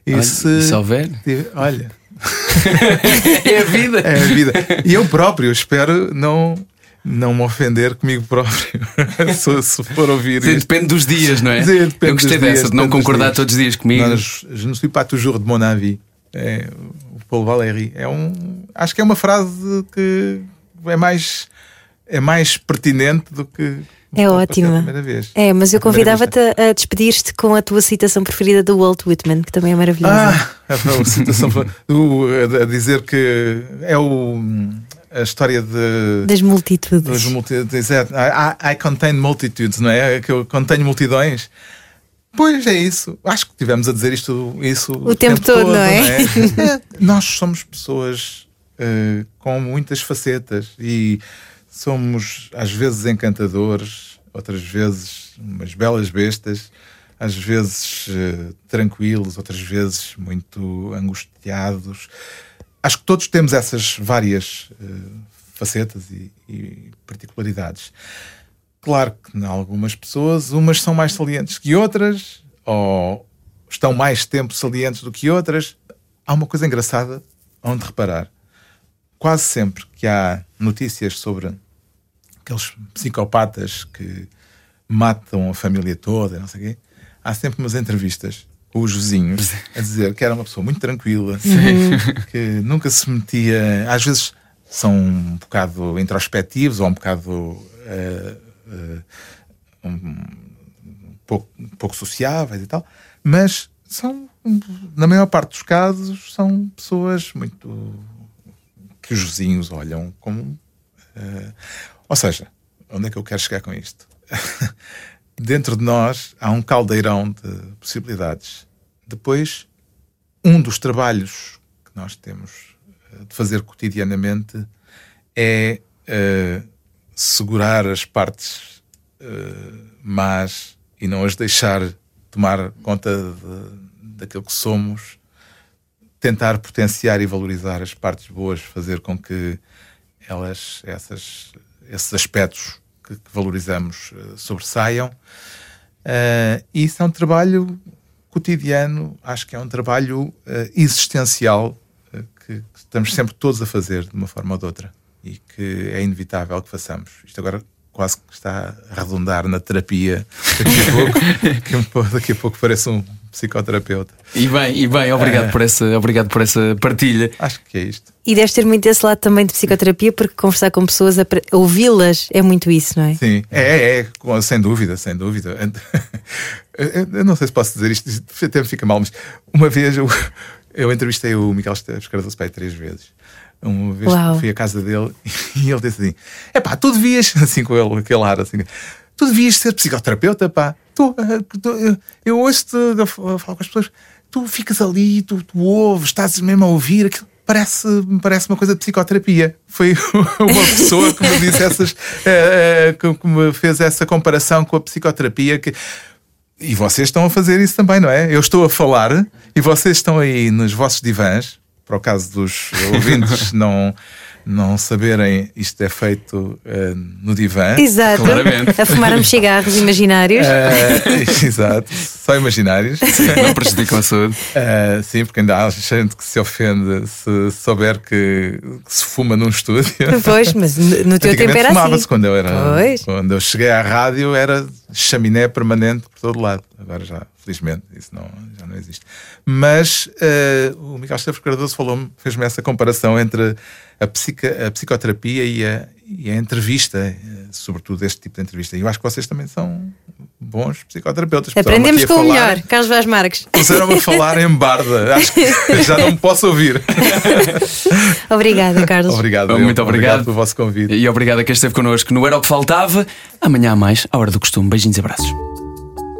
[SPEAKER 4] E
[SPEAKER 2] Olha,
[SPEAKER 4] se,
[SPEAKER 2] se houver?
[SPEAKER 4] Olha,
[SPEAKER 2] É a vida.
[SPEAKER 4] é a vida. E eu próprio espero não, não me ofender comigo próprio. se, se for ouvir
[SPEAKER 2] Sim. Depende dos dias, não é?
[SPEAKER 4] Sim,
[SPEAKER 2] eu gostei
[SPEAKER 4] dos dias,
[SPEAKER 2] dessa, de não concordar
[SPEAKER 4] dias.
[SPEAKER 2] todos os dias comigo.
[SPEAKER 4] Nós, je ne suis pas toujours de mon avis. É, o Paulo Valéry. É um, acho que é uma frase que é mais, é mais pertinente do que.
[SPEAKER 3] É ótima.
[SPEAKER 4] a.
[SPEAKER 3] É, mas eu
[SPEAKER 4] A
[SPEAKER 3] convidava-te a despedir-te com a tua citação preferida do Walt Whitman, que também é maravilhosa.
[SPEAKER 4] Ah, a situação foi- do- a, a dizer que é o. a história de.
[SPEAKER 3] Das multitudes.
[SPEAKER 4] Das multitudes. É, I, I contain multitudes, não é? Que eu contenho multidões. Pois é isso. Acho que tivemos a dizer isto isso
[SPEAKER 3] o, o tempo, tempo, todo, não é?
[SPEAKER 4] Não é? Nós somos pessoas uh, com muitas facetas e somos às vezes encantadores, outras vezes umas belas bestas, às vezes uh, tranquilos, outras vezes muito angustiados. Acho que todos temos essas várias uh, facetas e, e particularidades. Claro que em algumas pessoas, umas são mais salientes que outras, ou estão mais tempo salientes do que outras. Há uma coisa engraçada onde reparar. Quase sempre que há notícias sobre aqueles psicopatas que matam a família toda, não sei o quê, há sempre umas entrevistas com os vizinhos a dizer que era uma pessoa muito tranquila, que nunca se metia. Às vezes são um bocado introspectivos ou um bocado. Uh, uh, um, pouco, pouco sociáveis e tal, mas são, na maior parte dos casos, são pessoas muito que os vizinhos olham como. Uh, ou seja, onde é que eu quero chegar com isto? Dentro de nós há um caldeirão de possibilidades. Depois, um dos trabalhos que nós temos de fazer cotidianamente é uh, segurar as partes uh, más e não as deixar tomar conta de, daquilo que somos, tentar potenciar e valorizar as partes boas, fazer com que elas, essas, esses aspectos que, que valorizamos uh, sobressaiam. Uh, isso é um trabalho cotidiano, acho que é um trabalho uh, existencial que, que estamos sempre todos a fazer de uma forma ou de outra e que é inevitável que façamos. Isto agora quase que está a redundar na terapia daqui a pouco, daqui a pouco parece um psicoterapeuta.
[SPEAKER 2] E bem, e bem, obrigado, é. por essa, obrigado por essa partilha.
[SPEAKER 4] Acho que é isto.
[SPEAKER 3] E deves ter muito esse lado também de psicoterapia, porque conversar com pessoas, ouvi-las, é muito isso, não é?
[SPEAKER 4] Sim, é, é, sem dúvida, sem dúvida. Eu não sei se posso dizer isto, até me fica mal, mas uma vez eu, eu entrevistei o Miguel Esteves Cardoso Pai três vezes. Uma vez Uau. fui à casa dele e ele disse assim: é pá, tu devias, assim com ele, aquele ar assim, tu devias ser psicoterapeuta, pá. Tu, eh, tu eu, ouço-te falar com as pessoas, tu ficas ali, tu, tu ouves, estás mesmo a ouvir aquilo. Parece, parece uma coisa de psicoterapia. Foi uma pessoa que me disse essas, uh, que me fez essa comparação com a psicoterapia. Que, e vocês estão a fazer isso também, não é? Eu estou a falar e vocês estão aí nos vossos divãs para o caso dos ouvintes não, não saberem, isto é feito uh, no divã.
[SPEAKER 3] Exato. Claramente. A fumarmos cigarros imaginários.
[SPEAKER 4] Uh, exato. Só imaginários.
[SPEAKER 2] Sim, não prejudicam a saúde.
[SPEAKER 4] Uh, sim, porque ainda há gente que se ofende se souber que, que se fuma num estúdio.
[SPEAKER 3] Pois, mas no teu tempo era
[SPEAKER 4] fumava-se
[SPEAKER 3] assim.
[SPEAKER 4] quando eu era. Pois. Quando eu cheguei à rádio era chaminé permanente por todo lado. Agora já Felizmente, isso não, já não existe. Mas uh, o Miguel Esteves Cardoso falou fez-me essa comparação entre a, psica, a psicoterapia e a, e a entrevista, eh, sobretudo este tipo de entrevista. E eu acho que vocês também são bons psicoterapeutas.
[SPEAKER 3] Aprendemos com o melhor, Carlos Vaz Marques.
[SPEAKER 4] Puseram-me a falar em barda. Acho que já não me posso ouvir.
[SPEAKER 3] Obrigada, Carlos.
[SPEAKER 4] Obrigado.
[SPEAKER 2] Muito obrigado.
[SPEAKER 4] obrigado pelo vosso convite.
[SPEAKER 2] E obrigado a quem esteve connosco no Era o que Faltava. Amanhã há mais, à hora do costume. Beijinhos e abraços.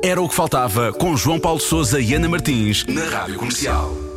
[SPEAKER 5] Era o que faltava com João Paulo Souza e Ana Martins na Rádio Comercial.